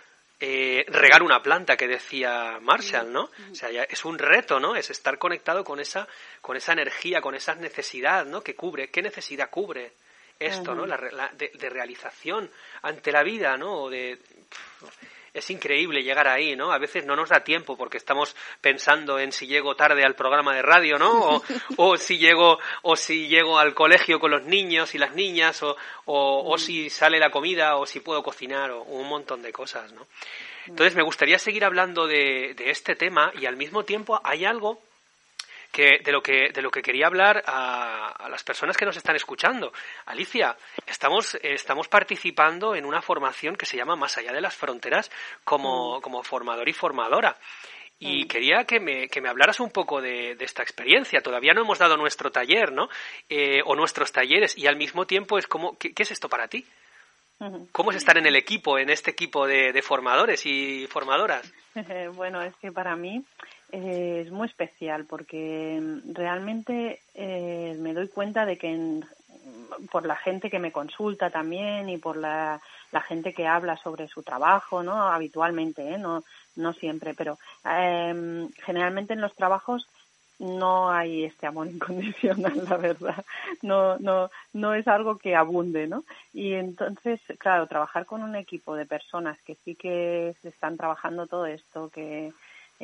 S3: eh, regar una planta que decía Marshall, ¿no? O sea, es un reto, ¿no? Es estar conectado con esa, con esa energía, con esa necesidad, ¿no? Que cubre, ¿qué necesidad cubre esto, ¿no? La, de, de, realización ante la vida, ¿no? De, es increíble llegar ahí, ¿no? A veces no nos da tiempo porque estamos pensando en si llego tarde al programa de radio, ¿no? O, si llego o si llego al colegio con los niños y las niñas o, o, si sale la comida o si puedo cocinar o un montón de cosas, ¿no? Entonces me gustaría seguir hablando de este tema y al mismo tiempo hay algo que de lo que de lo que quería hablar a, las personas que nos están escuchando. Alicia, estamos estamos participando en una formación que se llama Más allá de las fronteras como, mm. como formador y formadora. Y mm. quería que me, que me hablaras un poco de, esta experiencia. Todavía no hemos dado nuestro taller, ¿no? Eh, o nuestros talleres. Y al mismo tiempo es como, ¿qué, es esto para ti? ¿Cómo es estar en el equipo, en este equipo de, de formadores y formadoras?
S4: bueno, es que para mí es muy especial porque realmente eh, me doy cuenta de que por la gente que me consulta también y por la, la gente que habla sobre su trabajo, ¿no? Habitualmente, ¿eh? No, no siempre, pero eh, generalmente en los trabajos no hay este amor incondicional, la verdad. No, no, no es algo que abunde, ¿no? Y entonces, claro, trabajar con un equipo de personas que sí que están trabajando todo esto, que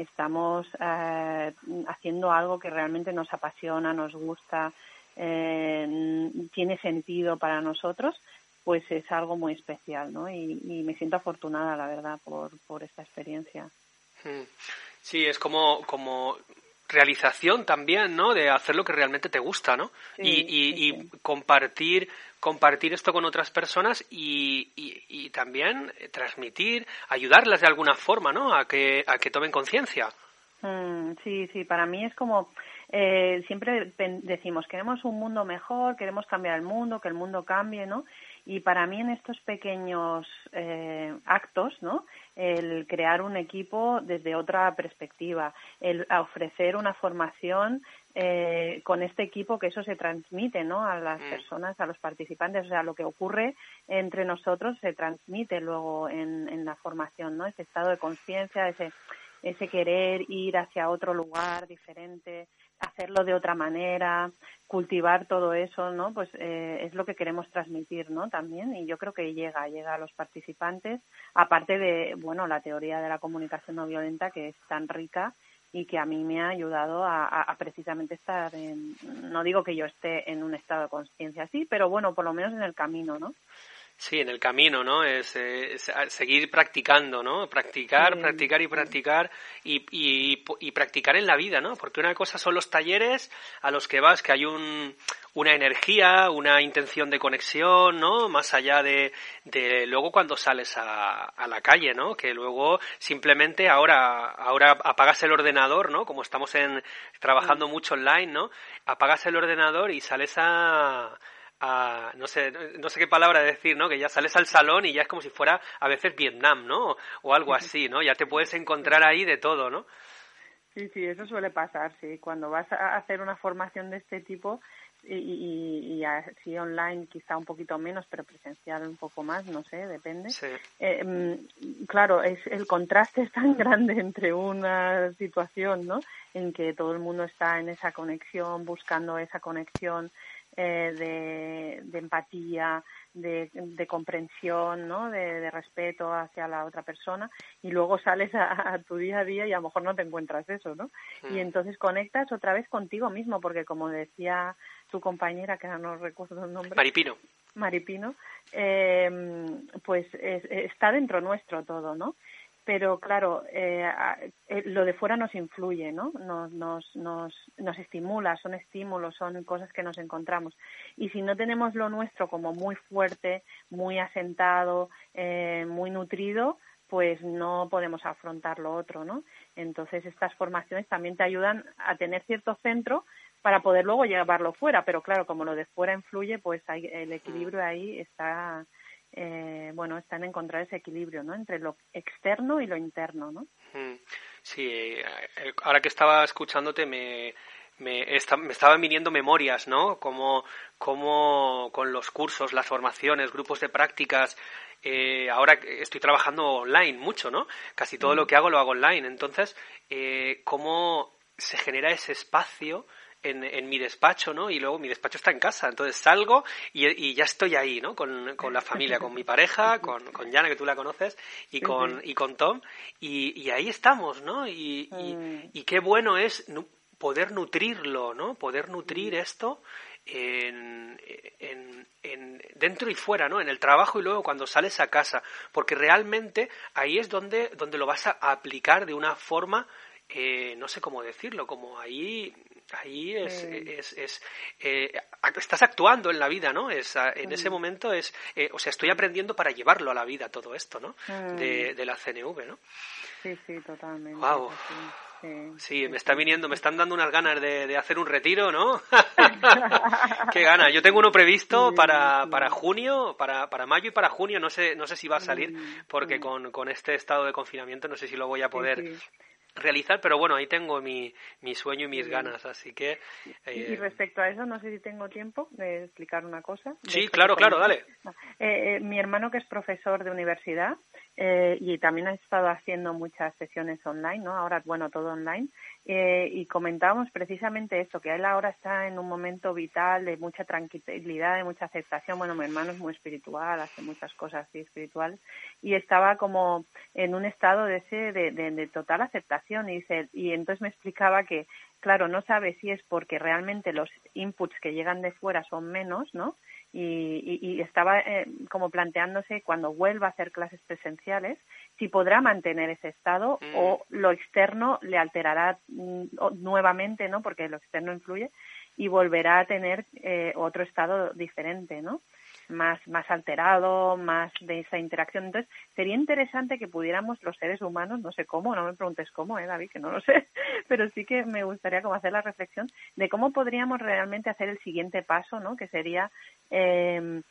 S4: estamos eh, haciendo algo que realmente nos apasiona, nos gusta, eh, tiene sentido para nosotros, pues es algo muy especial, ¿no? Y, y me siento afortunada, la verdad, por, por esta experiencia.
S3: Hmm. Sí, es como, como realización también, ¿no? De hacer lo que realmente te gusta, ¿no? y, y, compartir, compartir esto con otras personas y, y, también transmitir, ayudarlas de alguna forma, ¿no? A que, a que tomen conciencia.
S4: Mm, sí, sí, para mí es como eh, siempre decimos queremos un mundo mejor, queremos cambiar el mundo, que el mundo cambie, ¿no? Y para mí en estos pequeños eh, actos, ¿no? El crear un equipo desde otra perspectiva, el ofrecer una formación eh, con este equipo que eso se transmite, ¿no? A las mm. personas, a los participantes, o sea, lo que ocurre entre nosotros se transmite luego en, en la formación, ¿no? Ese estado de conciencia, ese ese querer ir hacia otro lugar diferente, hacerlo de otra manera, cultivar todo eso, ¿no? Pues eh, es lo que queremos transmitir, ¿no? También y yo creo que llega, llega a los participantes, aparte de, bueno, la teoría de la comunicación no violenta que es tan rica y que a mí me ha ayudado a, a, precisamente estar en, no digo que yo esté en un estado de conciencia así, pero bueno, por lo menos en el camino, ¿no?
S3: Sí, en el camino, ¿no? Es, seguir practicando, ¿no? Practicar, practicar y practicar y, y, y, practicar en la vida, ¿no? Porque una cosa son los talleres a los que vas, que hay un, una energía, una intención de conexión, ¿no? Más allá de, de luego cuando sales a, a, la calle, ¿no? Que luego simplemente ahora, ahora apagas el ordenador, ¿no? Como estamos en, trabajando mucho online, ¿no? Apagas el ordenador y sales a no sé, no sé qué palabra decir, ¿no? Que ya sales al salón y ya es como si fuera a veces Vietnam, ¿no? O algo así, ¿no? Ya te puedes encontrar ahí de todo, ¿no?
S4: Sí, sí, eso suele pasar, sí. Cuando vas a hacer una formación de este tipo y, y, y así online quizá un poquito menos, pero presencial un poco más, no sé, depende.
S3: Sí.
S4: Eh, mm, claro, es, el contraste es tan grande entre una situación, ¿no? En que todo el mundo está en esa conexión, buscando esa conexión, eh, de, empatía, de, de comprensión, ¿no? De, respeto hacia la otra persona y luego sales a, tu día a día y a lo mejor no te encuentras eso, ¿no? Y mm. entonces conectas otra vez contigo mismo porque como decía tu compañera, que no recuerdo el nombre.
S3: Maripino.
S4: Maripino, eh, pues está dentro nuestro todo, ¿no? Pero claro, eh, eh, lo de fuera nos influye, ¿no? Nos, nos, nos, nos estimula, son estímulos, son cosas que nos encontramos. Y si no tenemos lo nuestro como muy fuerte, muy asentado, eh, muy nutrido, pues no podemos afrontar lo otro, ¿no? Entonces estas formaciones también te ayudan a tener cierto centro para poder luego llevarlo fuera, pero claro, como lo de fuera influye, pues hay, el equilibrio ahí está eh, bueno, está en encontrar ese equilibrio, ¿no? Entre lo externo y lo interno, ¿no?
S3: Mm. Sí, eh, ahora que estaba escuchándote me, me, me estaban viniendo memorias, ¿no? Como, como con los cursos, las formaciones, grupos de prácticas. Eh, ahora estoy trabajando online mucho, ¿no? Casi todo lo mm. que hago lo hago online. Entonces, eh, ¿cómo se genera ese espacio en, en, mi despacho, ¿no? Y luego mi despacho está en casa, entonces salgo y, ya estoy ahí, ¿no? Con, con, la familia, con mi pareja, con, con Jana, que tú la conoces, y con, y con Tom, y, y ahí estamos, ¿no? Y, mm. y, qué bueno es poder nutrirlo, ¿no? Poder nutrir mm. esto en, en, en, dentro y fuera, ¿no? En el trabajo y luego cuando sales a casa, porque realmente ahí es donde, donde lo vas a aplicar de una forma eh, no sé cómo decirlo, como ahí ahí es, es, es eh, estás actuando en la vida, ¿no? Es, en ese momento es, eh, o sea, estoy aprendiendo para llevarlo a la vida todo esto, ¿no? De, de, la CNV, ¿no?
S4: Sí, sí, totalmente.
S3: Wow. Sí, me está viniendo, me están dando unas ganas de, de hacer un retiro, ¿no? Qué gana. Yo tengo uno previsto para, para junio, para, para mayo y para junio. No sé, no sé si va a salir, porque con, con este estado de confinamiento no sé si lo voy a poder realizar, pero bueno, ahí tengo mi, mi sueño y mis ganas, así que...
S4: Y eh, respecto a eso, no sé si tengo tiempo de explicar una cosa.
S3: Sí, claro, claro, dale.
S4: Eh, eh, mi hermano que es profesor de universidad y también ha estado haciendo muchas sesiones online, ¿no? Ahora, bueno, todo online, eh, y comentábamos precisamente esto, que él ahora está en un momento vital de mucha tranquilidad, de mucha aceptación. Bueno, mi hermano es muy espiritual, hace muchas cosas así espirituales, y estaba como en un estado de ese de, de, total aceptación. Y, y entonces me explicaba que, claro, no sabe si es porque realmente los inputs que llegan de fuera son menos, ¿no? Y, y, estaba eh, como planteándose cuando vuelva a hacer clases presenciales si podrá mantener ese estado mm. o lo externo le alterará mm, nuevamente, ¿no? Porque lo externo influye y volverá a tener eh, otro estado diferente, ¿no? Más, más alterado, más de esa interacción. Entonces, sería interesante que pudiéramos los seres humanos, no sé cómo, no me preguntes cómo, ¿eh, David, que no lo sé, pero sí que me gustaría como hacer la reflexión de cómo podríamos realmente hacer el siguiente paso, ¿no? Que sería eh,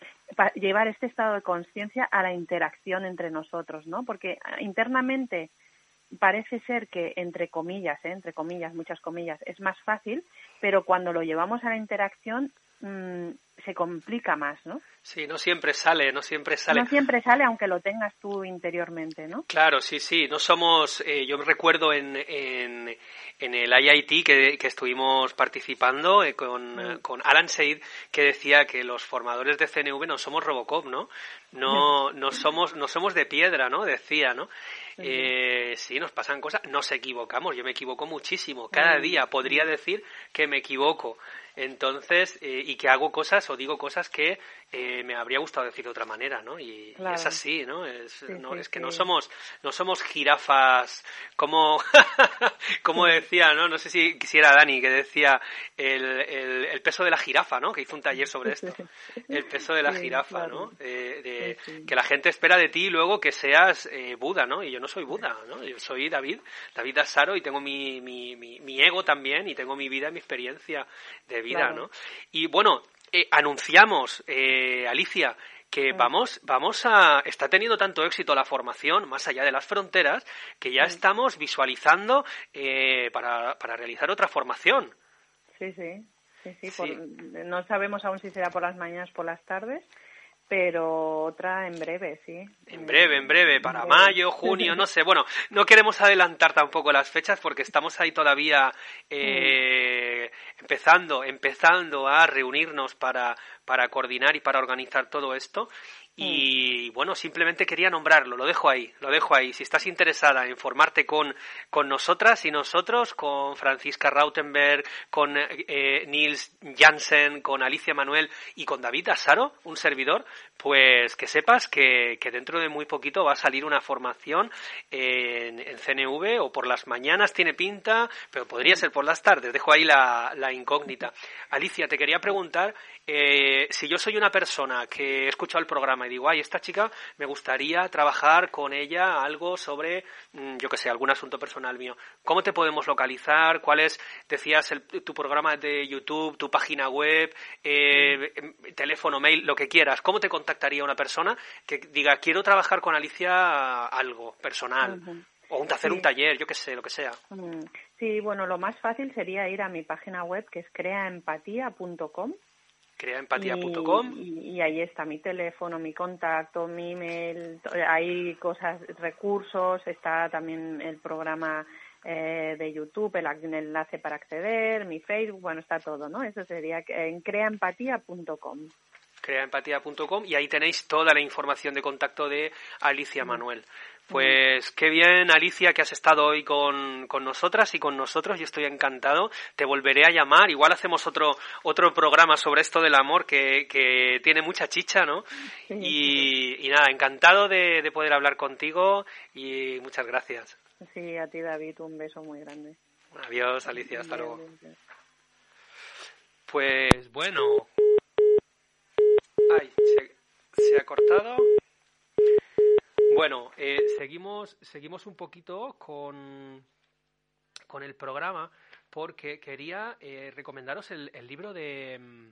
S4: llevar este estado de conciencia a la interacción entre nosotros, ¿no? Porque internamente parece ser que entre comillas, ¿eh? entre comillas, muchas comillas, es más fácil, pero cuando lo llevamos a la interacción mm, se complica más, ¿no?
S3: Sí, no siempre sale, no siempre sale.
S4: No siempre sale, aunque lo tengas tú interiormente, ¿no?
S3: Claro, sí, sí. No somos. Eh, yo recuerdo en, en, en, el IIT que, que estuvimos participando eh, con, mm. eh, con, Alan Seid, que decía que los formadores de CNV no somos Robocop, ¿no? No, no somos, no somos de piedra, ¿no? Decía, ¿no? Eh, sí, nos pasan cosas, nos equivocamos, yo me equivoco muchísimo, cada mm. día podría decir que me equivoco, entonces, eh, y que hago cosas o digo cosas que eh, me habría gustado decir de otra manera, ¿no? Y, es así, ¿no? Es, no, es que no somos, no somos jirafas como, como decía, ¿no? No sé si quisiera Dani, que decía el, el, peso de la jirafa, ¿no? Que hizo un taller sobre esto. El peso de la jirafa, ¿no? de, que la gente espera de ti luego que seas eh, Buda, ¿no? Y yo no soy Buda, ¿no? Yo soy David, David Asaro y tengo mi, mi, mi, mi ego también y tengo mi vida, mi experiencia de vida, ¿no? Y bueno, eh, anunciamos, eh, Alicia, que vamos, vamos a, está teniendo tanto éxito la formación más allá de las fronteras que ya estamos visualizando eh, para, para realizar otra formación.
S4: Sí, sí, sí, sí. no sabemos aún si será por las mañanas, por las tardes, pero otra en breve, sí.
S3: En breve, en breve, para mayo, junio, no sé. Bueno, no queremos adelantar tampoco las fechas porque estamos ahí todavía eh, empezando, empezando a reunirnos para, para coordinar y para organizar todo esto. Y bueno, simplemente quería nombrarlo, lo dejo ahí, lo dejo ahí. Si estás interesada en formarte con, con nosotras y nosotros, con Francisca Rautenberg, con eh, Nils Jansen, con Alicia Manuel y con David Asaro, un servidor, pues que sepas que, que dentro de muy poquito va a salir una formación en, en, CNV o por las mañanas tiene pinta, pero podría ser por las tardes. Dejo ahí la, la incógnita. Alicia, te quería preguntar eh, si yo soy una persona que he escuchado el programa digo, ay, esta chica me gustaría trabajar con ella algo sobre, mm, yo que sé, algún asunto personal mío, ¿cómo te podemos localizar? ¿Cuál es, decías, tu programa de YouTube, tu página web, eh, em, teléfono, mail, lo que quieras? ¿Cómo te contactaría una persona que diga, quiero trabajar con Alicia algo personal? O un, hacer un taller, yo que sé, lo que sea.
S4: Sí, bueno, lo más fácil sería ir a mi página web que es creaempatía.com
S3: creaempatía.com.
S4: Y, ahí está mi teléfono, mi contacto, mi email, hay cosas, recursos, está también el programa eh, de YouTube, el, enlace para acceder, mi Facebook, bueno, está todo, ¿no? Eso sería en creaempatía.com
S3: creaempatía.com y ahí tenéis toda la información de contacto de Alicia Manuel. Pues qué bien, Alicia, que has estado hoy con, con, nosotras y con nosotros. Yo estoy encantado. Te volveré a llamar. Igual hacemos otro, otro programa sobre esto del amor que, que tiene mucha chicha, ¿no? Y, y nada, encantado de, de, poder hablar contigo y muchas gracias.
S4: Sí, a ti, David, un beso muy grande.
S3: Adiós, Alicia, hasta luego. Pues bueno. Ay, se, ha cortado. Bueno, eh, seguimos, seguimos un poquito con, con el programa porque quería eh, recomendaros el, el libro de, mm,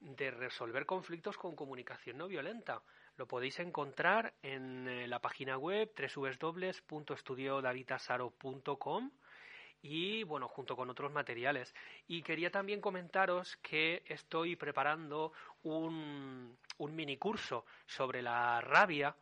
S3: de resolver conflictos con comunicación no violenta. Lo podéis encontrar en eh, la página web www.estudiodavitasaro.com y bueno, junto con otros materiales. Y quería también comentaros que estoy preparando un, un mini curso sobre la rabia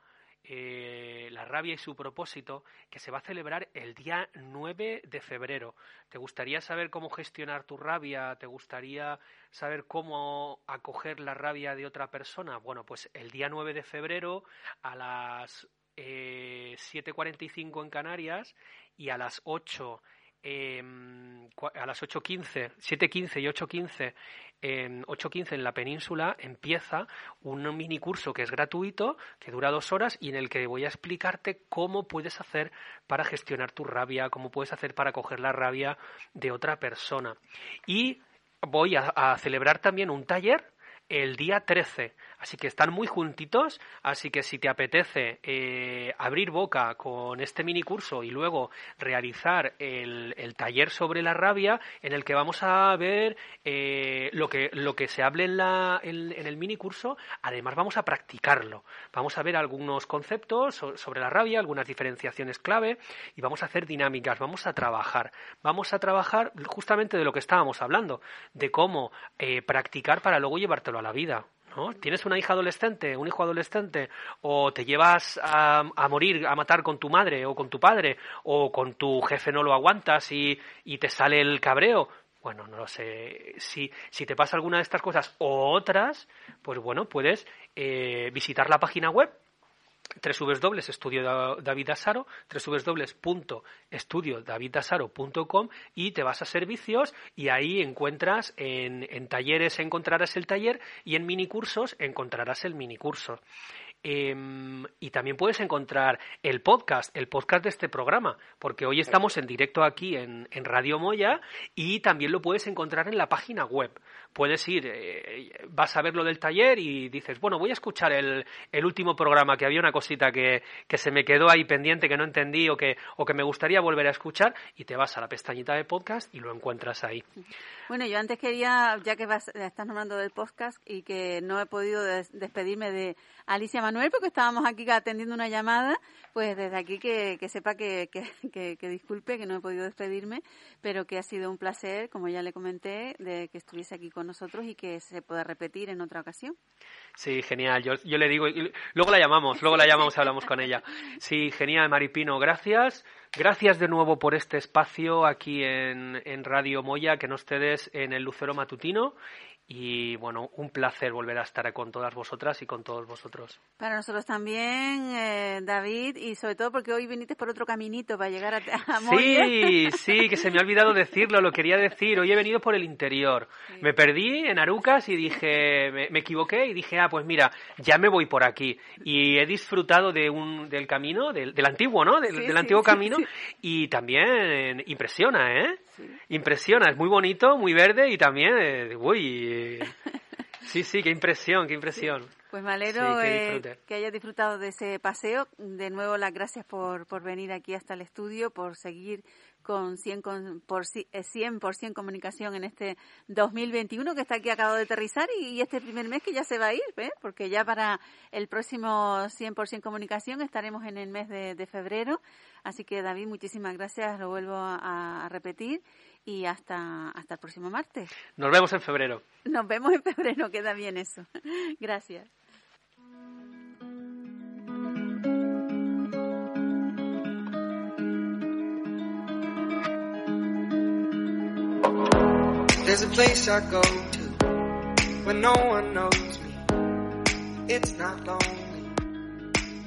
S3: eh, la rabia y su propósito, que se va a celebrar el día 9 de febrero. ¿Te gustaría saber cómo gestionar tu rabia? ¿Te gustaría saber cómo acoger la rabia de otra persona? Bueno, pues el día 9 de febrero a las eh, 7.45 en Canarias y a las 8 eh, a las 8.15, 7.15 y 8.15 en 8.15 en la península empieza un mini curso que es gratuito, que dura dos horas y en el que voy a explicarte cómo puedes hacer para gestionar tu rabia, cómo puedes hacer para coger la rabia de otra persona. Y voy a celebrar también un taller el día 13. Así que están muy juntitos, así que si te apetece eh, abrir boca con este mini curso y luego realizar el, taller sobre la rabia, en el que vamos a ver eh, lo, que, lo que se hable en, la, en, el mini curso, además vamos a practicarlo. Vamos a ver algunos conceptos sobre la rabia, algunas diferenciaciones clave y vamos a hacer dinámicas, vamos a trabajar. Vamos a trabajar justamente de lo que estábamos hablando, de cómo eh, practicar para luego llevártelo a la vida. ¿Tienes una hija adolescente, un hijo adolescente, o te llevas a, morir, a matar con tu madre o con tu padre, o con tu jefe no lo aguantas y, te sale el cabreo? Bueno, no lo sé. Si, si te pasa alguna de estas cosas o otras, pues bueno, puedes eh, visitar la página web www.estudiodavidasaro, www.estudiodavidasaro.com y te vas a servicios y ahí encuentras en, en talleres encontrarás el taller y en minicursos encontrarás el minicurso. Em, y también puedes encontrar el podcast, el podcast de este programa, porque hoy estamos en directo aquí en, en Radio Moya y también lo puedes encontrar en la página web. Puedes ir, eh, vas a ver lo del taller y dices, bueno, voy a escuchar el, el último programa, que había una cosita que, que, se me quedó ahí pendiente, que no entendí o que, o que me gustaría volver a escuchar, y te vas a la pestañita de podcast y lo encuentras ahí.
S2: Bueno, yo antes quería, ya que vas, estás nombrando del podcast y que no he podido despedirme de Alicia Manuel porque estábamos aquí atendiendo una llamada, pues desde aquí que, que sepa que, que, disculpe que no he podido despedirme, pero que ha sido un placer, como ya le comenté, de que estuviese aquí con nosotros y que se pueda repetir en otra ocasión.
S3: Sí, genial. Yo, yo le digo, luego la llamamos, luego la llamamos y hablamos con ella. Sí, genial, Maripino, gracias. Gracias de nuevo por este espacio aquí en, en Radio Moya, que nos ustedes en el Lucero Matutino y bueno, un placer volver a estar con todas vosotras y con todos vosotros.
S2: Para nosotros también, eh, David, y sobre todo porque hoy viniste por otro caminito para llegar a, a
S3: Sí, sí, que se me ha olvidado decirlo, lo quería decir. Hoy he venido por el interior. Me perdí en Arucas y dije, me, equivoqué y dije, ah, pues mira, ya me voy por aquí. Y he disfrutado de un, del camino, del, del antiguo, ¿no? Del, del antiguo camino y también impresiona, ¿eh? Impresiona, es muy bonito, muy verde y también, eh, uy, sí, sí, qué impresión, qué impresión.
S2: Pues me alegro eh, que hayas disfrutado de ese paseo. De nuevo, las gracias por, por venir aquí hasta el estudio, por seguir con 100%, con, por, 100 eh, comunicación en este 2021 que está aquí acabado de aterrizar y, este primer mes que ya se va a ir, ¿ves? porque ya para el próximo 100% comunicación estaremos en el mes de, febrero. Así que David, muchísimas gracias, lo vuelvo a, a repetir y hasta, hasta el próximo martes.
S3: Nos vemos en febrero.
S2: Nos vemos en febrero, queda bien eso. Gracias.
S1: There's a place I go to when no one knows me. It's not lonely.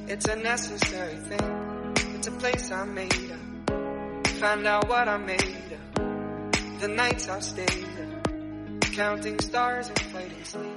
S1: It's a necessary thing. It's a place I made up. Find out what I made up. The nights I stayed up. Counting stars and fighting sleep.